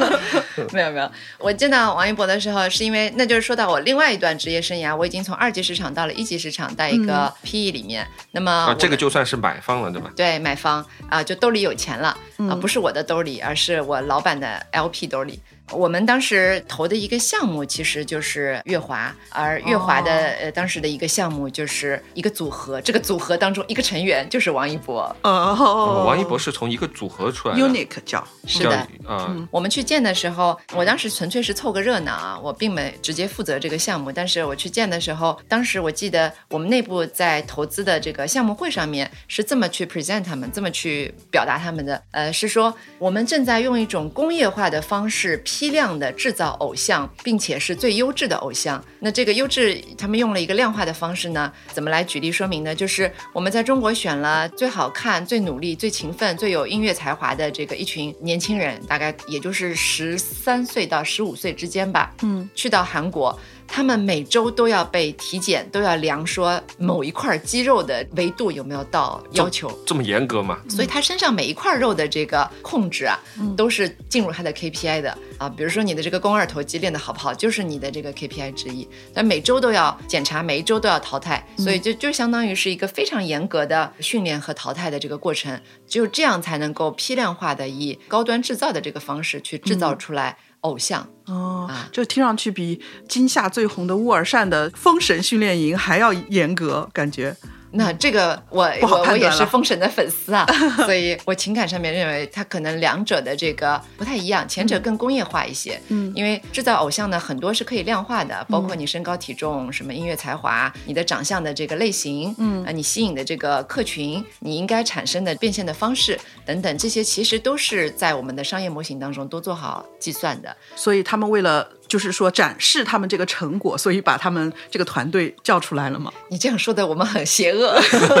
没有没有，我见到王一博的时候，是因为那就是说到我另外一段职业生涯，我已经从二级市场到了一级市场，在一个 PE 里面。那么啊，这个就算是买方了，对吧？对，买方啊，就兜里有钱了啊，不是我的兜里，而是我老板的 LP 兜里。我们当时投的一个项目其实就是月华，而月华的呃当时的一个项目就是一个组合，这个组合当中一个成员就是王一博。哦，王一博是从一个组合出来的，Unique 叫是的啊。我们去见的时候，我当时纯粹是凑个热闹啊，我并没直接负责这个项目。但是我去见的时候，当时我记得我们内部在投资的这个项目会上面是这么去 present 他们，这么去表达他们的，呃，是说我们正在用一种工业化的方式。批量的制造偶像，并且是最优质的偶像。那这个优质，他们用了一个量化的方式呢？怎么来举例说明呢？就是我们在中国选了最好看、最努力、最勤奋、最有音乐才华的这个一群年轻人，大概也就是十三岁到十五岁之间吧。嗯，去到韩国。他们每周都要被体检，都要量说某一块肌肉的维度有没有到要求，这么严格吗？所以他身上每一块肉的这个控制啊，都是进入他的 KPI 的啊。比如说你的这个肱二头肌练得好不好，就是你的这个 KPI 之一。但每周都要检查，每一周都要淘汰，所以就就相当于是一个非常严格的训练和淘汰的这个过程。只有这样才能够批量化的以高端制造的这个方式去制造出来。偶像哦，这听上去比今夏最红的乌尔善的封神训练营还要严格，感觉。那这个我我我也是封神的粉丝啊，所以我情感上面认为它可能两者的这个不太一样，前者更工业化一些。嗯，因为制造偶像呢，很多是可以量化的，包括你身高体重、什么音乐才华、你的长相的这个类型，嗯啊，你吸引的这个客群，你应该产生的变现的方式等等，这些其实都是在我们的商业模型当中都做好计算的。所以他们为了。就是说展示他们这个成果，所以把他们这个团队叫出来了吗？你这样说的，我们很邪恶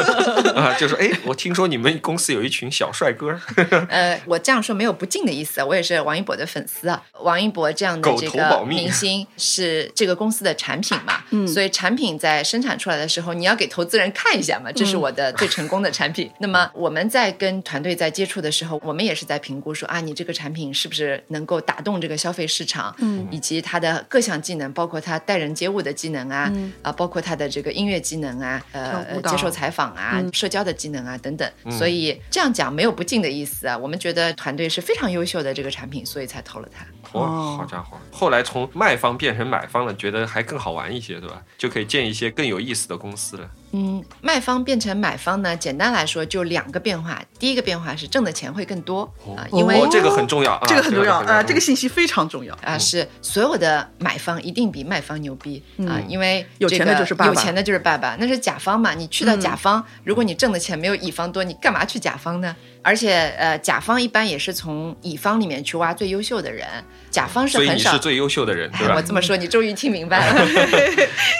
啊！就是哎，我听说你们公司有一群小帅哥。呃，我这样说没有不敬的意思，我也是王一博的粉丝啊。王一博这样的这个明星是这个公司的产品嘛？嗯，所以产品在生产出来的时候，你要给投资人看一下嘛，这是我的最成功的产品。那么我们在跟团队在接触的时候，我们也是在评估说啊，你这个产品是不是能够打动这个消费市场？嗯，以及。他的各项技能，包括他待人接物的技能啊，啊，包括他的这个音乐技能啊，呃，接受采访啊，社交的技能啊等等。所以这样讲没有不敬的意思啊。我们觉得团队是非常优秀的这个产品，所以才投了他。哇，好家伙！后来从卖方变成买方了，觉得还更好玩一些，对吧？就可以建一些更有意思的公司了。嗯，卖方变成买方呢，简单来说就两个变化。第一个变化是挣的钱会更多啊，因为这个很重要，啊这个很重要啊，这个信息非常重要啊。是所有的买方一定比卖方牛逼啊，因为有钱的就是爸爸，有钱的就是爸爸，那是甲方嘛。你去到甲方，如果你挣的钱没有乙方多，你干嘛去甲方呢？而且，呃，甲方一般也是从乙方里面去挖最优秀的人。甲方是很少，是最优秀的人，对吧？我这么说，你终于听明白了。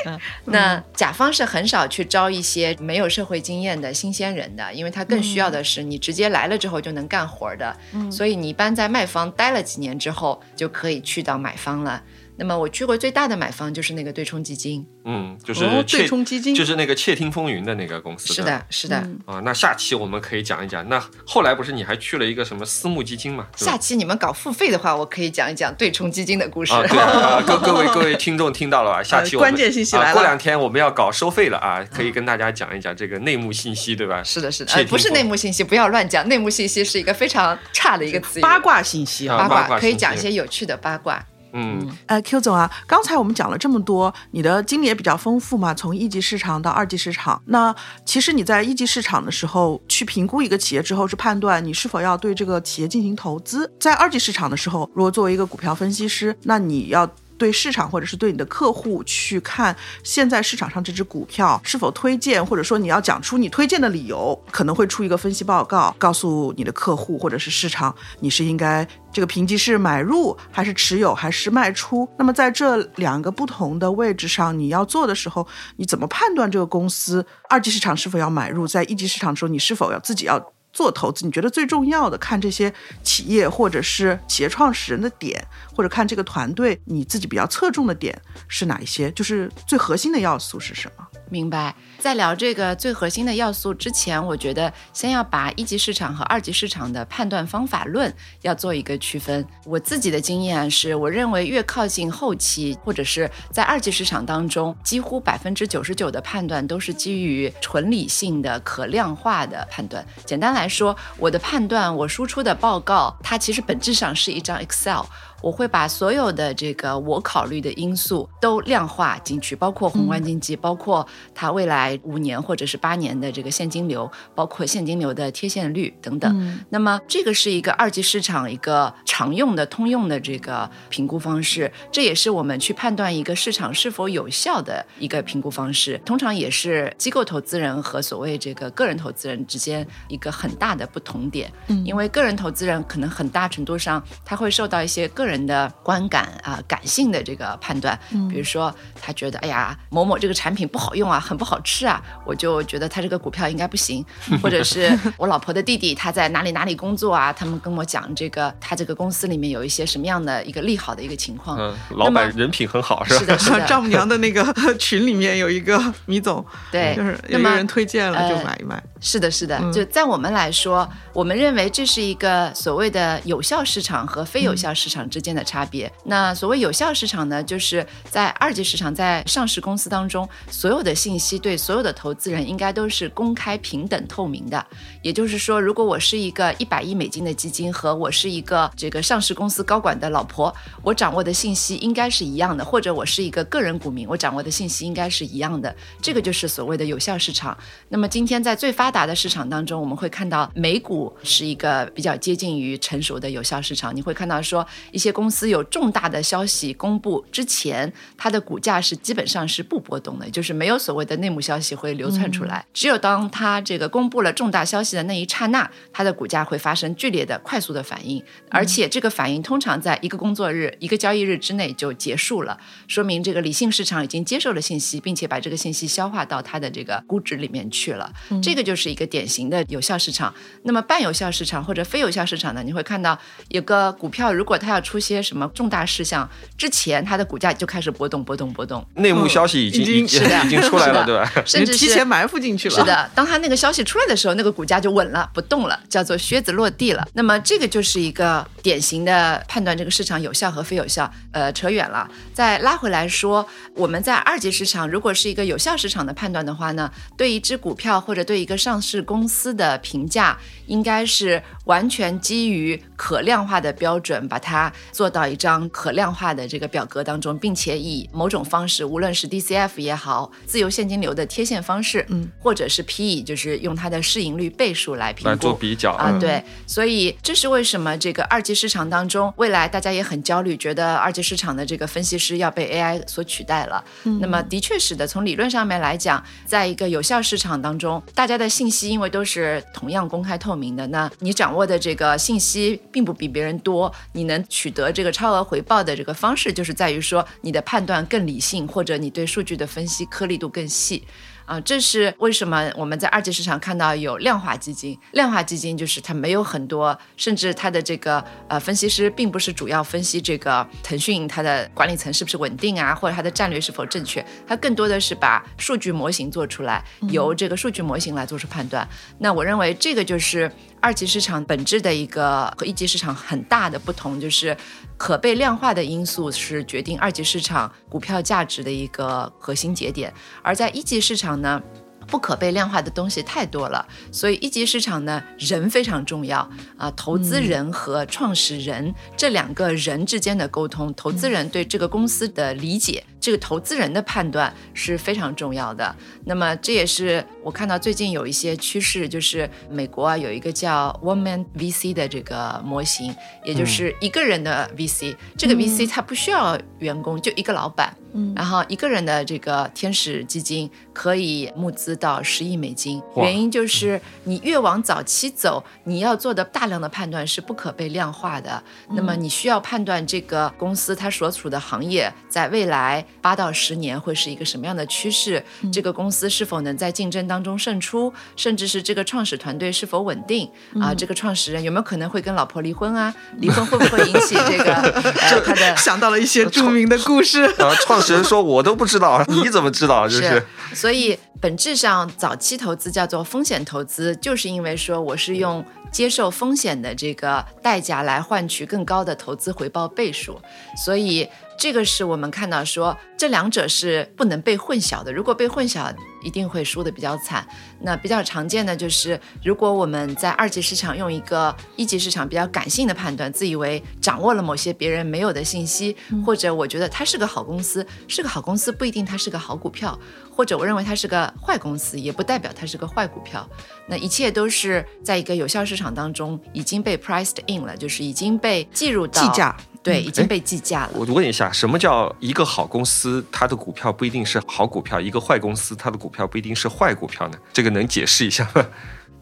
那甲方是很少去招一些没有社会经验的新鲜人的，因为他更需要的是你直接来了之后就能干活的。所以你一般在卖方待了几年之后，就可以去到买方了。那么我去过最大的买方就是那个对冲基金，嗯，就是对冲基金，就是那个窃听风云的那个公司。是的，是的。啊，那下期我们可以讲一讲。那后来不是你还去了一个什么私募基金嘛？下期你们搞付费的话，我可以讲一讲对冲基金的故事。对啊，各各位各位 听众听到了吧？下期关键信息来了。过两天我们要搞收费了啊，可以跟大家讲一讲这个内幕信息，对吧？是的，是的，不是内幕信息，不要乱讲。内幕信息是一个非常差的一个词。八卦信息啊，八卦可以讲一些有趣的八卦。嗯，呃，Q 总啊，刚才我们讲了这么多，你的经历也比较丰富嘛，从一级市场到二级市场。那其实你在一级市场的时候，去评估一个企业之后，是判断你是否要对这个企业进行投资；在二级市场的时候，如果作为一个股票分析师，那你要对市场或者是对你的客户去看现在市场上这只股票是否推荐，或者说你要讲出你推荐的理由，可能会出一个分析报告，告诉你的客户或者是市场，你是应该这个评级是买入还是持有还是卖出。那么在这两个不同的位置上，你要做的时候，你怎么判断这个公司二级市场是否要买入？在一级市场的时候，你是否要自己要？做投资，你觉得最重要的看这些企业或者是企业创始人的点，或者看这个团队你自己比较侧重的点是哪一些？就是最核心的要素是什么？明白。在聊这个最核心的要素之前，我觉得先要把一级市场和二级市场的判断方法论要做一个区分。我自己的经验是，我认为越靠近后期，或者是在二级市场当中，几乎百分之九十九的判断都是基于纯理性的、可量化的判断。简单来说，我的判断，我输出的报告，它其实本质上是一张 Excel。我会把所有的这个我考虑的因素都量化进去，包括宏观经济，包括它未来五年或者是八年的这个现金流，包括现金流的贴现率等等。那么这个是一个二级市场一个常用的通用的这个评估方式，这也是我们去判断一个市场是否有效的一个评估方式。通常也是机构投资人和所谓这个个人投资人之间一个很大的不同点。嗯，因为个人投资人可能很大程度上他会受到一些个人的观感啊，感性的这个判断，比如说他觉得，哎呀，某某这个产品不好用啊，很不好吃啊，我就觉得他这个股票应该不行。或者是我老婆的弟弟他在哪里哪里工作啊，他们跟我讲这个他这个公司里面有一些什么样的一个利好的一个情况。嗯，老板人品很好，是吧？是的，是的。丈母娘的那个群里面有一个米总，对，就是有人推荐了就买一买。是的，是的。就在我们来说，我们认为这是一个所谓的有效市场和非有效市场之间的差别。那所谓有效市场呢，就是在二级市场，在上市公司当中，所有的信息对所有的投资人应该都是公开、平等、透明的。也就是说，如果我是一个一百亿美金的基金，和我是一个这个上市公司高管的老婆，我掌握的信息应该是一样的；或者我是一个个人股民，我掌握的信息应该是一样的。这个就是所谓的有效市场。那么今天在最发达的市场当中，我们会看到美股是一个比较接近于成熟的有效市场。你会看到说一些公司有重重大的消息公布之前，它的股价是基本上是不波动的，就是没有所谓的内幕消息会流窜出来。只有当它这个公布了重大消息的那一刹那，它的股价会发生剧烈的、快速的反应，而且这个反应通常在一个工作日、一个交易日之内就结束了，说明这个理性市场已经接受了信息，并且把这个信息消化到它的这个估值里面去了。这个就是一个典型的有效市场。那么半有效市场或者非有效市场呢？你会看到有个股票，如果它要出些什么重大大事项之前，它的股价就开始波动，波动，波动。内幕消息已经已经已经出来了，对吧？甚至提前埋伏进去了。是的，当它那个消息出来的时候，那个股价就稳了，不动了，叫做靴子落地了。那么这个就是一个典型的判断这个市场有效和非有效。呃，扯远了，再拉回来说，我们在二级市场，如果是一个有效市场的判断的话呢，对一只股票或者对一个上市公司的评价，应该是完全基于可量化的标准，把它做到一张。可量化的这个表格当中，并且以某种方式，无论是 DCF 也好，自由现金流的贴现方式，嗯，或者是 PE，就是用它的市盈率倍数来评估，来做比较啊。对，所以这是为什么这个二级市场当中，未来大家也很焦虑，觉得二级市场的这个分析师要被 AI 所取代了。那么的确是的，从理论上面来讲，在一个有效市场当中，大家的信息因为都是同样公开透明的，那你掌握的这个信息并不比别人多，你能取得这个超额回。报的这个方式，就是在于说你的判断更理性，或者你对数据的分析颗粒度更细。啊，这是为什么我们在二级市场看到有量化基金？量化基金就是它没有很多，甚至它的这个呃分析师并不是主要分析这个腾讯它的管理层是不是稳定啊，或者它的战略是否正确，它更多的是把数据模型做出来，由这个数据模型来做出判断。那我认为这个就是二级市场本质的一个和一级市场很大的不同，就是可被量化的因素是决定二级市场股票价值的一个核心节点，而在一级市场。呢，不可被量化的东西太多了，所以一级市场呢，人非常重要啊。投资人和创始人这两个人之间的沟通，投资人对这个公司的理解。这个投资人的判断是非常重要的。那么这也是我看到最近有一些趋势，就是美国啊有一个叫 One Man VC 的这个模型，也就是一个人的 VC。这个 VC 它不需要员工，就一个老板。然后一个人的这个天使基金可以募资到十亿美金，原因就是你越往早期走，你要做的大量的判断是不可被量化的。那么你需要判断这个公司它所处的行业在未来八到十年会是一个什么样的趋势，这个公司是否能在竞争当中胜出，甚至是这个创始团队是否稳定啊，这个创始人有没有可能会跟老婆离婚啊？离婚会不会引起这个 呃他的想到了一些著名的故事啊 创。始人说我都不知道，你怎么知道？就是，所以本质上早期投资叫做风险投资，就是因为说我是用接受风险的这个代价来换取更高的投资回报倍数，所以。这个是我们看到说，这两者是不能被混淆的。如果被混淆，一定会输的比较惨。那比较常见的就是，如果我们在二级市场用一个一级市场比较感性的判断，自以为掌握了某些别人没有的信息，或者我觉得它是个好公司，是个好公司不一定它是个好股票，或者我认为它是个坏公司，也不代表它是个坏股票。那一切都是在一个有效市场当中已经被 priced in 了，就是已经被计入到计价。对，已经被计价了。我问一下，什么叫一个好公司，它的股票不一定是好股票；一个坏公司，它的股票不一定是坏股票呢？这个能解释一下吗？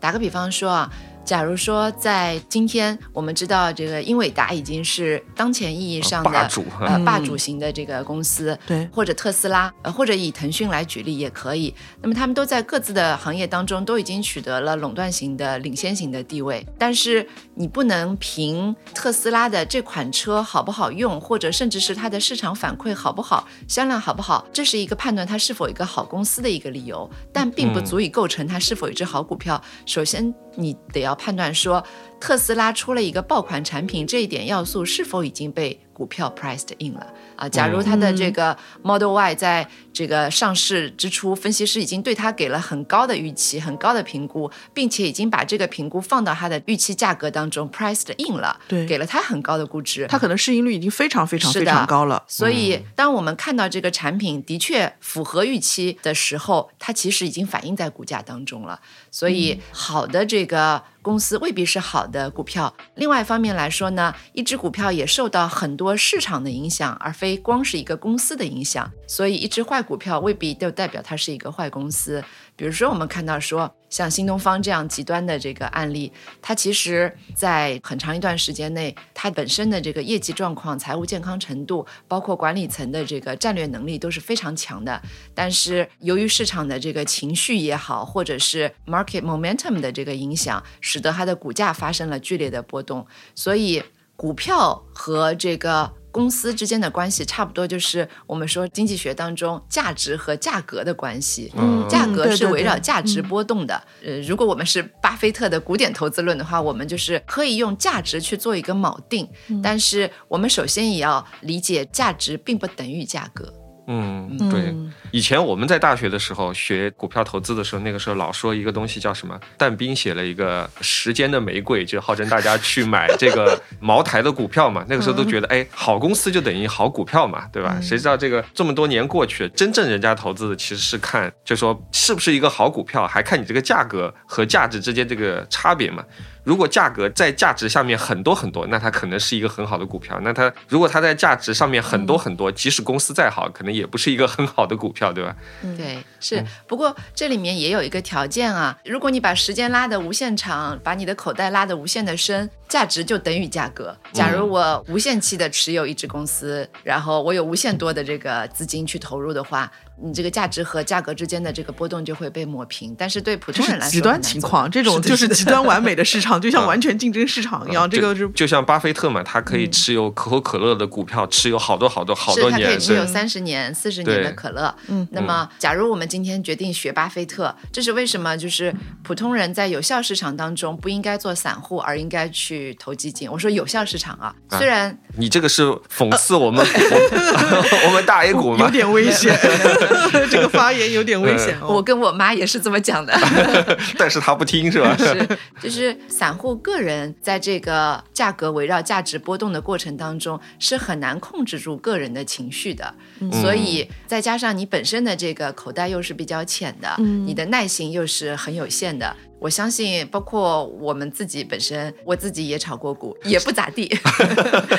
打个比方说啊。假如说在今天，我们知道这个英伟达已经是当前意义上的霸主，呃，霸主型的这个公司，对，或者特斯拉，呃，或者以腾讯来举例也可以。那么他们都在各自的行业当中都已经取得了垄断型的领先型的地位。但是你不能凭特斯拉的这款车好不好用，或者甚至是它的市场反馈好不好，销量好不好，这是一个判断它是否一个好公司的一个理由，但并不足以构成它是否一只好股票。首先。你得要判断说，特斯拉出了一个爆款产品，这一点要素是否已经被股票 priced in 了啊？假如它的这个 Model Y 在这个上市之初，分析师已经对它给了很高的预期、很高的评估，并且已经把这个评估放到它的预期价格当中 priced in 了，对，给了它很高的估值，它可能市盈率已经非常非常非常高了。所以，当我们看到这个产品的确符合预期的时候，它其实已经反映在股价当中了。所以，好的这个公司未必是好的股票。另外一方面来说呢，一只股票也受到很多市场的影响，而非光是一个公司的影响。所以，一只坏股票未必就代表它是一个坏公司。比如说，我们看到说，像新东方这样极端的这个案例，它其实在很长一段时间内，它本身的这个业绩状况、财务健康程度，包括管理层的这个战略能力都是非常强的。但是，由于市场的这个情绪也好，或者是 market momentum 的这个影响，使得它的股价发生了剧烈的波动。所以，股票和这个。公司之间的关系差不多，就是我们说经济学当中价值和价格的关系。嗯，价格是围绕价值波动的。呃，如果我们是巴菲特的古典投资论的话，我们就是可以用价值去做一个锚定。但是我们首先也要理解，价值并不等于价格。嗯，对。以前我们在大学的时候学股票投资的时候，那个时候老说一个东西叫什么？但斌写了一个《时间的玫瑰》，就号称大家去买这个茅台的股票嘛。那个时候都觉得，哎，好公司就等于好股票嘛，对吧？谁知道这个这么多年过去，真正人家投资的其实是看，就说是不是一个好股票，还看你这个价格和价值之间这个差别嘛。如果价格在价值下面很多很多，那它可能是一个很好的股票。那它如果它在价值上面很多很多，即使公司再好，可能也不是一个很好的股票，对吧？对，是。不过这里面也有一个条件啊，如果你把时间拉得无限长，把你的口袋拉得无限的深，价值就等于价格。假如我无限期的持有一只公司，然后我有无限多的这个资金去投入的话。你这个价值和价格之间的这个波动就会被抹平，但是对普通人来说，极端情况，这种就是极端完美的市场，就像完全竞争市场一样。这个是就像巴菲特嘛，他可以持有可口可乐的股票，持有好多好多好多年，他可以持有三十年、四十年的可乐。嗯，那么假如我们今天决定学巴菲特，这是为什么？就是普通人在有效市场当中不应该做散户，而应该去投基金。我说有效市场啊，虽然你这个是讽刺我们 我们大 A 股有点危险。这个发言有点危险哦。我跟我妈也是这么讲的，但是她不听是吧？是，就是散户个人在这个价格围绕价值波动的过程当中，是很难控制住个人的情绪的。所以再加上你本身的这个口袋又是比较浅的，你的耐心又是很有限的。我相信，包括我们自己本身，我自己也炒过股，也不咋地。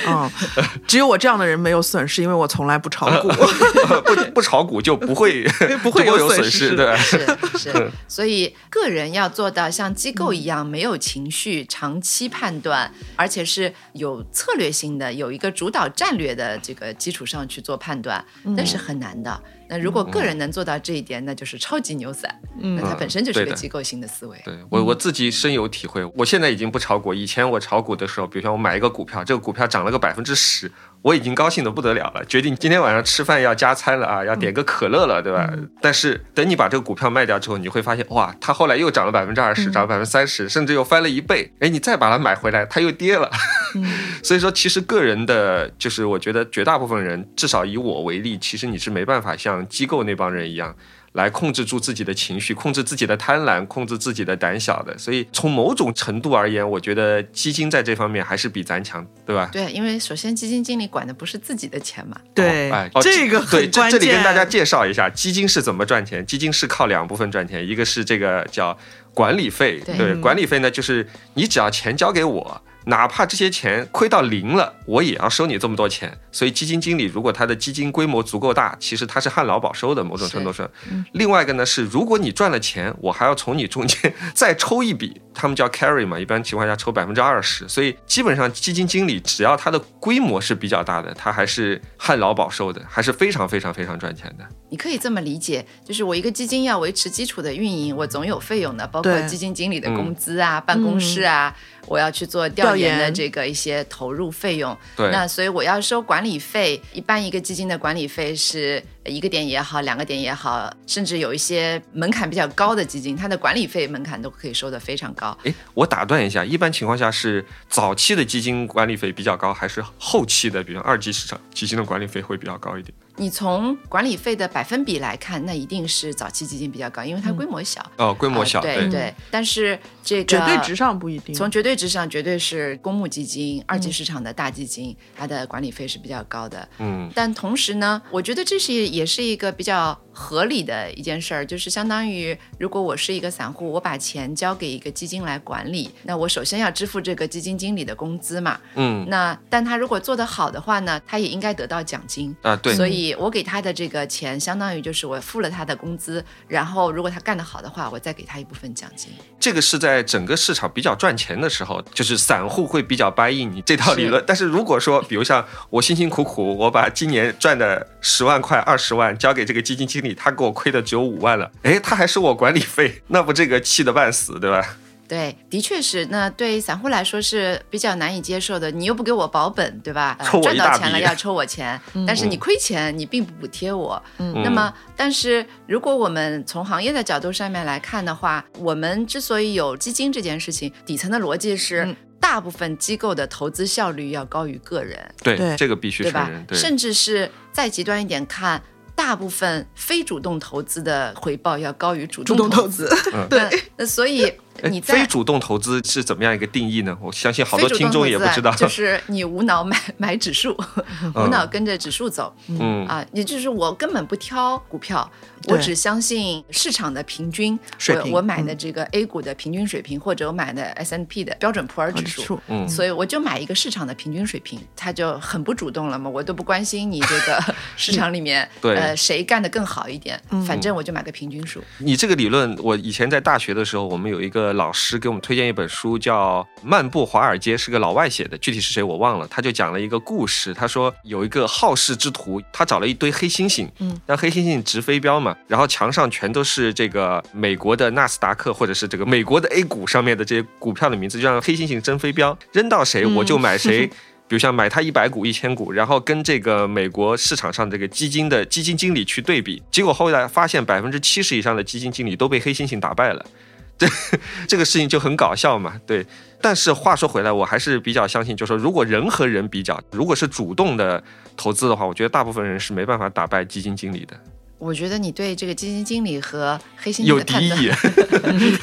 嗯，只有我这样的人没有损失，因为我从来不炒股。不不炒股就不会 不会有损失，对是是。所以个人要做到像机构一样没有情绪、长期判断，而且是有策略性的，有一个主导战略的这个基础上去做判断，那是很难的。那如果个人能做到这一点，那就是超级牛散。那它本身就是个机构性的思维。对我我自己深有体会。我现在已经不炒股，以前我炒股的时候，比如说我买一个股票，这个股票涨了个百分之十。我已经高兴的不得了了，决定今天晚上吃饭要加餐了啊，要点个可乐了，对吧？但是等你把这个股票卖掉之后，你会发现，哇，它后来又涨了百分之二十，涨了百分之三十，甚至又翻了一倍。哎，你再把它买回来，它又跌了。所以说，其实个人的，就是我觉得绝大部分人，至少以我为例，其实你是没办法像机构那帮人一样。来控制住自己的情绪，控制自己的贪婪，控制自己的胆小的。所以从某种程度而言，我觉得基金在这方面还是比咱强，对吧？对，因为首先基金经理管的不是自己的钱嘛。对，哎，这个对，这这里跟大家介绍一下，基金是怎么赚钱。基金是靠两部分赚钱，一个是这个叫管理费，对，管理费呢就是你只要钱交给我。哪怕这些钱亏到零了，我也要收你这么多钱。所以基金经理如果他的基金规模足够大，其实他是旱涝保收的，某种程度上。另外一个呢是，如果你赚了钱，我还要从你中间再抽一笔，他们叫 carry 嘛，一般情况下抽百分之二十。所以基本上基金经理只要他的规模是比较大的，他还是旱涝保收的，还是非常非常非常赚钱的。你可以这么理解，就是我一个基金要维持基础的运营，我总有费用的，包括基金经理的工资啊、办公室啊。我要去做调研的这个一些投入费用，那所以我要收管理费。一般一个基金的管理费是一个点也好，两个点也好，甚至有一些门槛比较高的基金，它的管理费门槛都可以收得非常高。诶，我打断一下，一般情况下是早期的基金管理费比较高，还是后期的，比如二级市场基金的管理费会比较高一点？你从管理费的百分比来看，那一定是早期基金比较高，因为它规模小。哦，规模小，对对。但是这个绝对值上不一定。从绝对值上，绝对是公募基金、二级市场的大基金，它的管理费是比较高的。嗯。但同时呢，我觉得这是也是一个比较。合理的一件事儿，就是相当于，如果我是一个散户，我把钱交给一个基金来管理，那我首先要支付这个基金经理的工资嘛。嗯。那但他如果做得好的话呢，他也应该得到奖金啊。对。所以我给他的这个钱，相当于就是我付了他的工资，然后如果他干得好的话，我再给他一部分奖金。这个是在整个市场比较赚钱的时候，就是散户会比较 buy in 你这套理论。但是如果说，比如像我辛辛苦苦，我把今年赚的十万块、二十万交给这个基金经理。他给我亏的只有五万了，哎，他还收我管理费，那不这个气得半死，对吧？对，的确是。那对散户来说是比较难以接受的。你又不给我保本，对吧？赚到钱了要抽我钱，但是你亏钱你并不补贴我。那么，但是如果我们从行业的角度上面来看的话，我们之所以有基金这件事情，底层的逻辑是，大部分机构的投资效率要高于个人。对，这个必须对吧？甚至是再极端一点看。大部分非主动投资的回报要高于主动投资，对，那所以。你非主动投资是怎么样一个定义呢？我相信好多听众也不知道。就是你无脑买买指数，无脑跟着指数走。嗯啊，也就是我根本不挑股票，我只相信市场的平均水平。我买的这个 A 股的平均水平，或者我买的 S N P 的标准普尔指数。嗯，所以我就买一个市场的平均水平，它就很不主动了嘛。我都不关心你这个 市场里面呃谁干的更好一点，反正我就买个平均数。你这个理论，我以前在大学的时候，我们有一个。老师给我们推荐一本书，叫《漫步华尔街》，是个老外写的，具体是谁我忘了。他就讲了一个故事，他说有一个好事之徒，他找了一堆黑猩猩，嗯，让黑猩猩直飞镖嘛，然后墙上全都是这个美国的纳斯达克或者是这个美国的 A 股上面的这些股票的名字，就让黑猩猩扔飞镖，扔到谁我就买谁。比如像买它一百股、一千股，然后跟这个美国市场上这个基金的基金经理去对比，结果后来发现百分之七十以上的基金经理都被黑猩猩打败了。这 这个事情就很搞笑嘛，对。但是话说回来，我还是比较相信，就是说，如果人和人比较，如果是主动的投资的话，我觉得大部分人是没办法打败基金经理的。我觉得你对这个基金经理和黑猩猩有的判断，敌意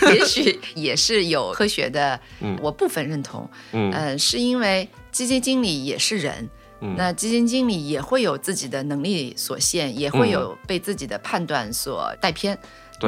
也许也是有科学的，嗯我部分认同。嗯呃，是因为基金经理也是人，嗯那基金经理也会有自己的能力所限，也会有被自己的判断所带偏。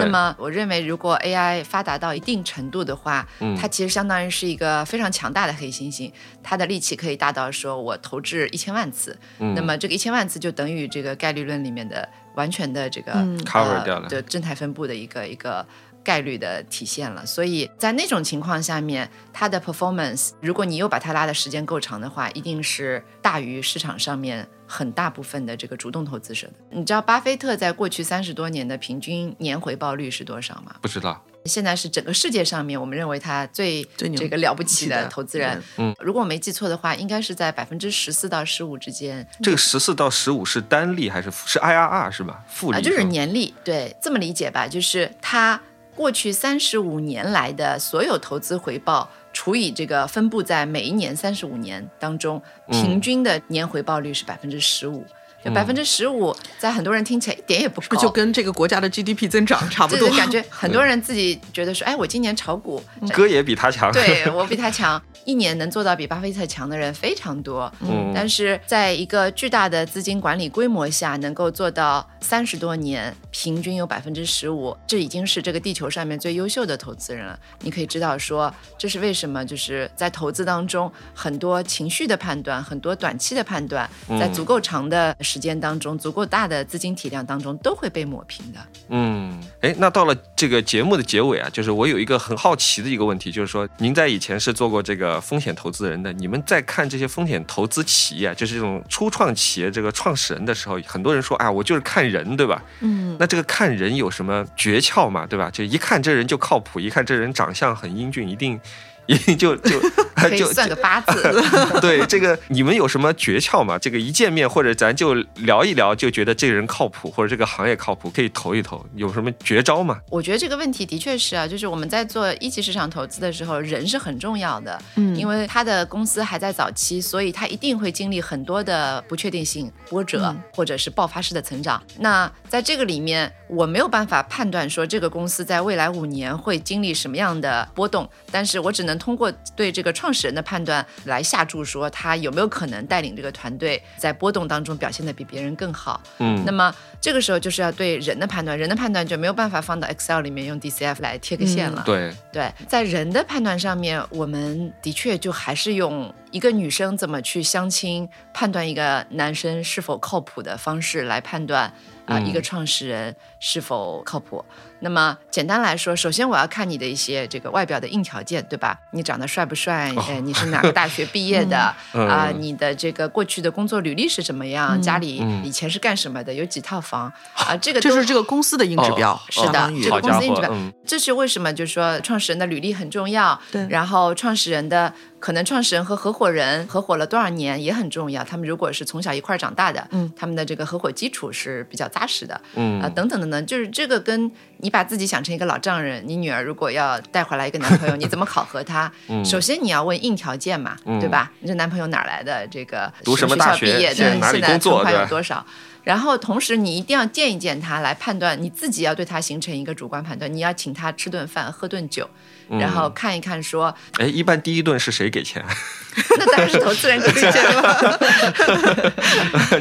那么，我认为如果 AI 发达到一定程度的话，嗯。它其实相当于是一个非常强大的黑猩猩，它的力气可以大到说我投掷一千万次，嗯。那么这个一千万次就等于这个概率论里面的完全的这个、嗯。Cover 掉了。的正态分布的一个一个概率的体现了。所以在那种情况下面，它的 performance，如果你又把它拉的时间够长的话，一定是大于市场上面很大部分的这个主动投资者的。你知道巴菲特在过去三十多年的平均年回报率是多少吗？不知道。现在是整个世界上面，我们认为他最这个了不起的的投资人。嗯，如果我没记错的话，应该是在百分之十四到十五之间这个十四到十五是单利还是是 IRR 是吧？复利啊，就是年利。对，这么理解吧，就是他过去三十五年来的所有投资回报除以这个分布在每一年三十五年当中，平均的年回报率是百分之十五。就百分之十五，在很多人听起来一点也不高，不就跟这个国家的 GDP 增长差不多？这个感觉，很多人自己觉得说，哎，我今年炒股，哥也比他强。对我比他强，一年能做到比巴菲特强的人非常多。嗯但是在一个巨大的资金管理规模下，能够做到三十多年，平均有百分之十五，这已经是这个地球上面最优秀的投资人了。你可以知道说，这是为什么？就是在投资当中，很多情绪的判断，很多短期的判断，在足够长的时间当中，足够大的资金体量当中，都会被抹平的。嗯，哎，那到了这个节目的结尾啊，就是我有一个很好奇的一个问题，就是说，您在以前是做过这个风险投资人的，你们在看这些风险投资企业啊，就是这种初创企业这个创始人的时候，很多人说啊，我就是看人，对吧？嗯，那这个看人有什么诀窍嘛？对吧？就一看这人就靠谱，一看这人长相很英俊，一定。一定就就 就可以算个八字，对这个你们有什么诀窍吗？这个一见面或者咱就聊一聊，就觉得这个人靠谱，或者这个行业靠谱，可以投一投，有什么绝招吗？我觉得这个问题的确是啊，就是我们在做一级市场投资的时候，人是很重要的，嗯因为他的公司还在早期，所以他一定会经历很多的不确定性、波折、嗯或者是爆发式的成长。那在这个里面，我没有办法判断说这个公司在未来五年会经历什么样的波动，但是我只能通过对这个创始人的判断来下注说他有没有可能带领这个团队在波动当中表现得比别人更好。嗯那么这个时候就是要对人的判断，人的判断就没有办法放到 Excel 里面用 DCF 来贴个线了。对，对，在人的判断上面，我们的确就还是用一个女生怎么去相亲判断一个男生是否靠谱的方式来判断啊、嗯一个创始人是否靠谱。那么简单来说，首先我要看你的一些这个外表的硬条件，对吧？你长得帅不帅？哦呃，你是哪个大学毕业的？啊、嗯你的这个过去的工作履历是怎么样？家里嗯以前是干什么的？有几套房？啊、这个这都是这个公司的硬指标，哦是的这个公司硬指标，嗯这是为什么？就是说，创始人的履历很重要。对然后创始人的可能创始人和合伙人合伙了多少年也很重要。他们如果是从小一块儿长大的，嗯，他们的这个合伙基础是比较扎实的。嗯啊、等等等等，就是这个跟你把自己想成一个老丈人，你女儿如果要带回来一个男朋友，你怎么考核他？嗯首先你要问硬条件嘛，对吧？你这男朋友哪来的？这个读什么学大学校毕业的？现在存款有多少？然后同时你一定要见一见他，来判断你自己要对他形成一个主观判断。你要请他吃顿饭，喝顿酒，嗯然后看一看说，哎，一般第一顿是谁给钱？那当然是投资人给钱了。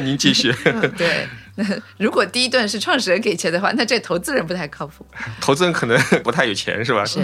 您继续。对，那 如果第一顿是创始人给钱的话，那这投资人不太靠谱。投资人可能不太有钱，是吧？是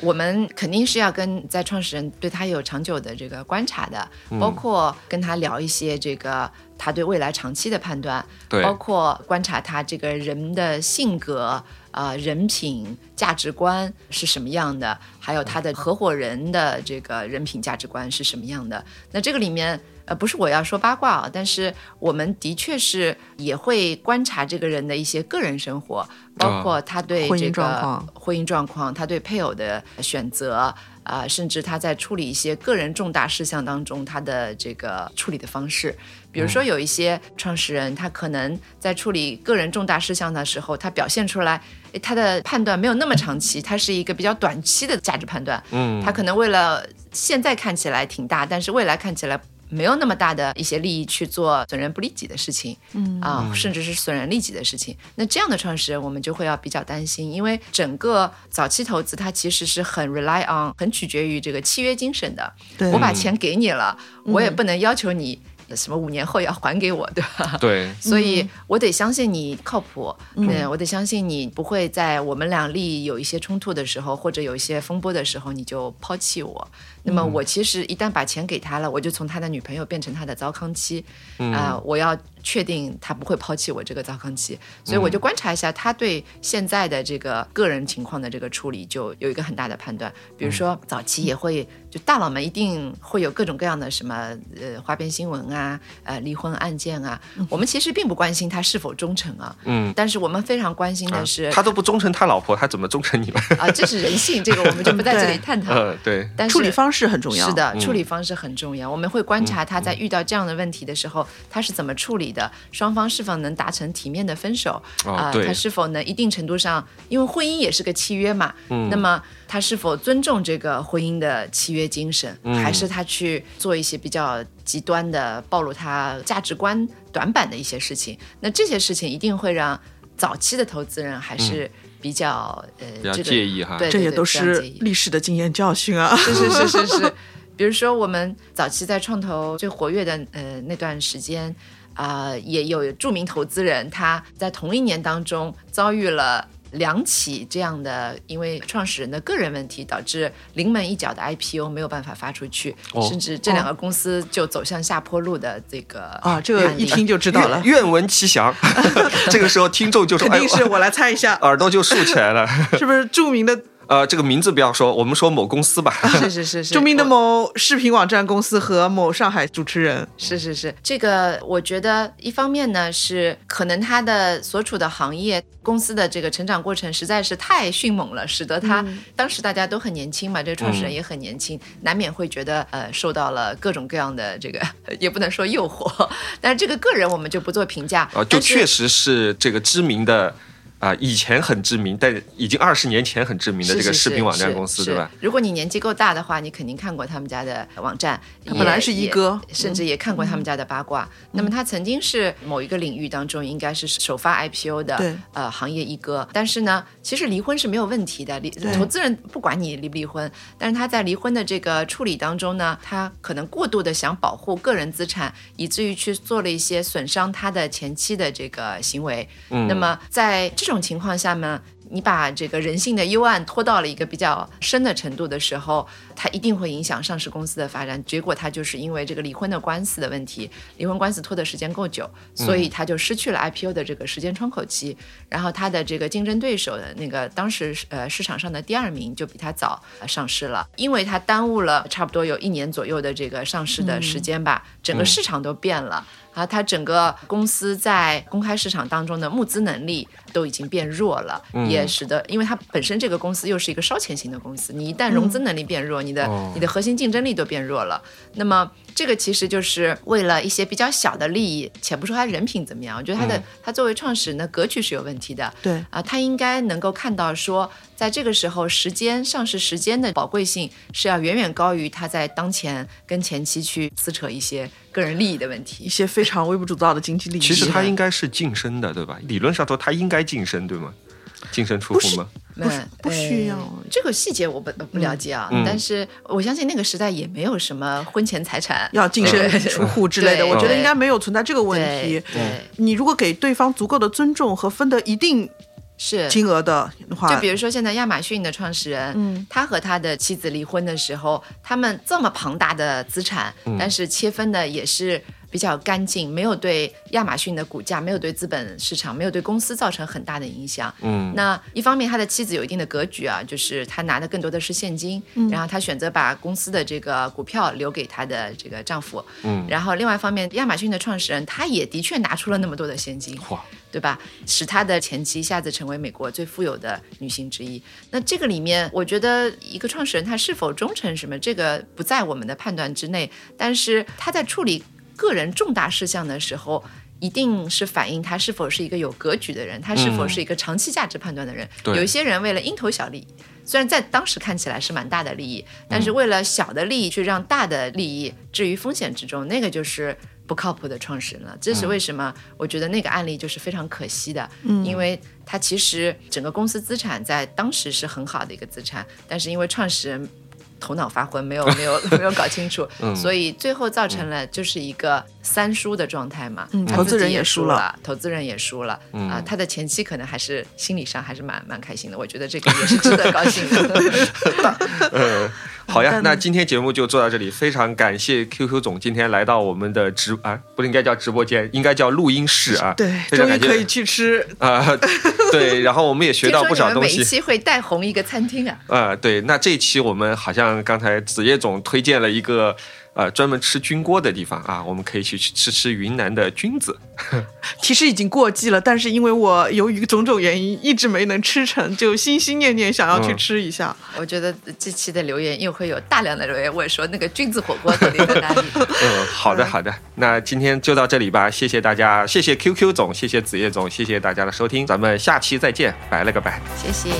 我们肯定是要跟在创始人对他有长久的这个观察的，包括跟他聊一些这个他对未来长期的判断，对包括观察他这个人的性格。呃，人品、价值观是什么样的？还有他的合伙人的这个人品、价值观是什么样的？那这个里面，呃，不是我要说八卦啊，但是我们的确是也会观察这个人的一些个人生活，包括他对婚姻这个状况婚姻状况，他对配偶的选择，啊、甚至他在处理一些个人重大事项当中，他的这个处理的方式。比如说，有一些创始人，他可能在处理个人重大事项的时候，他表现出来，他的判断没有那么长期，他是一个比较短期的价值判断。嗯他可能为了现在看起来挺大，但是未来看起来没有那么大的一些利益去做损人不利己的事情，嗯啊，甚至是损人利己的事情。那这样的创始人，我们就会要比较担心，因为整个早期投资它其实是很 rely on，很取决于这个契约精神的。我把钱给你了，我也不能要求你。什么五年后要还给我，对吧？对，所以我得相信你靠谱，嗯，我得相信你不会在我们俩利益有一些冲突的时候，或者有一些风波的时候，你就抛弃我。那么我其实一旦把钱给他了，我就从他的女朋友变成他的糟糠妻，啊，我要确定他不会抛弃我这个糟糠妻，所以我就观察一下他对现在的这个个人情况的这个处理，就有一个很大的判断。比如说早期也会，就大佬们一定会有各种各样的什么呃花边新闻啊，呃离婚案件啊，我们其实并不关心他是否忠诚啊，嗯，但是我们非常关心的是他都不忠诚他老婆，他怎么忠诚你们？啊，这是人性，这个我们就不在这里探讨。嗯，对，但处理方。是很重要，是的，处理方式很重要。我们会观察他在遇到这样的问题的时候，他是怎么处理的，双方是否能达成体面的分手啊？他是否能一定程度上，因为婚姻也是个契约嘛，那么他是否尊重这个婚姻的契约精神，还是他去做一些比较极端的暴露他价值观短板的一些事情？那这些事情一定会让早期的投资人还是。比较呃，比较介意哈，对，这也都是历史的经验教训啊。是是是是是，比如说我们早期在创投最活跃的呃那段时间啊，也有著名投资人他在同一年当中遭遇了。两起这样的，因为创始人的个人问题导致临门一脚的 IPO 没有办法发出去，甚至这两个公司就走向下坡路的这个啊，这个一听就知道了。愿闻其详。这个时候听众就肯定是我来猜一下，耳朵就竖起来了，是不是著名的？呃，这个名字不要说，我们说某公司吧。是是是是，著名的某视频网站公司和某上海主持人。是是是，这个我觉得一方面呢是可能他的所处的行业公司的这个成长过程实在是太迅猛了，使得他当时大家都很年轻嘛，这个创始人也很年轻，难免会觉得呃受到了各种各样的这个 也不能说诱惑，但是这个个人我们就不做评价。啊，就确实是这个知名的。啊，以前很知名，但已经二十年前很知名的这个视频网站公司，对吧？如果你年纪够大的话，你肯定看过他们家的网站，本来是一哥，甚至也看过他们家的八卦。那么他曾经是某一个领域当中应该是首发 IPO 的，呃，行业一哥。但是呢，其实离婚是没有问题的，离投资人不管你离不离婚，但是他在离婚的这个处理当中呢，他可能过度的想保护个人资产，以至于去做了一些损伤他的前妻的这个行为。嗯，那么在这这种情况下呢，你把这个人性的幽暗拖到了一个比较深的程度的时候，它一定会影响上市公司的发展。结果它就是因为这个离婚的官司的问题，离婚官司拖的时间够久，所以它就失去了 IPO 的这个时间窗口期。然后它的这个竞争对手的那个当时呃市场上的第二名就比它早上市了，因为它耽误了差不多有一年左右的这个上市的时间吧，整个市场都变了。啊，它整个公司在公开市场当中的募资能力都已经变弱了，也使得，因为它本身这个公司又是一个烧钱型的公司，你一旦融资能力变弱，你的你的核心竞争力都变弱了，那么。这个其实就是为了一些比较小的利益，且不说他人品怎么样，我觉得他的他作为创始人的格局是有问题的。对啊，他应该能够看到说，在这个时候，时间上市时间的宝贵性是要远远高于他在当前跟前期去撕扯一些个人利益的问题，一些非常微不足道的经济利益。其实他应该是晋升的，对吧？理论上说，他应该晋升，对吗？净身出户吗？不不需要。这个细节我不不了解啊，但是我相信那个时代也没有什么婚前财产。要净身出户之类的，我觉得应该没有存在这个问题。对，你如果给对方足够的尊重和分得一定是金额的话，就比如说现在亚马逊的创始人，嗯，他和他的妻子离婚的时候，他们这么庞大的资产，但是切分的也是。比较干净，没有对亚马逊的股价，没有对资本市场，没有对公司造成很大的影响。嗯，那一方面，他的妻子有一定的格局啊，就是他拿的更多的是现金，嗯然后他选择把公司的这个股票留给他的这个丈夫。嗯，然后另外一方面，亚马逊的创始人他也的确拿出了那么多的现金，对吧？使他的前妻一下子成为美国最富有的女性之一。那这个里面，我觉得一个创始人他是否忠诚什么，这个不在我们的判断之内，但是他在处理。个人重大事项的时候，一定是反映他是否是一个有格局的人，他是否是一个长期价值判断的人。有一些人为了蝇头小利，虽然在当时看起来是蛮大的利益，但是为了小的利益去让大的利益置于风险之中，那个就是不靠谱的创始人了。这是为什么？我觉得那个案例就是非常可惜的，因为他其实整个公司资产在当时是很好的一个资产，但是因为创始人。头脑发昏，没有没有 没有搞清楚，所以最后造成了就是一个三输的状态嘛。投资人也输了，投资人也输了啊。他的前妻可能还是心理上还是蛮蛮开心的，我觉得这个也是值得高兴的。好呀，那今天节目就做到这里，非常感谢 QQ 总今天来到我们的直啊，不应该叫直播间，应该叫录音室啊。对，终于可以去吃 啊。对，然后我们也学到不少东西。每一期会带红一个餐厅啊。啊，对，那这一期我们好像刚才子夜总推荐了一个。呃，专门吃菌锅的地方啊，我们可以去吃吃云南的菌子。其实已经过季了，但是因为我由于种种原因一直没能吃成，就心心念念想要去吃一下。我觉得这期的留言又会有大量的留言问说那个菌子火锅到底在哪里？嗯，好的好的，那今天就到这里吧，谢谢大家，谢谢 QQ 总，谢谢子叶总，谢谢大家的收听，咱们下期再见，拜了个拜，谢谢。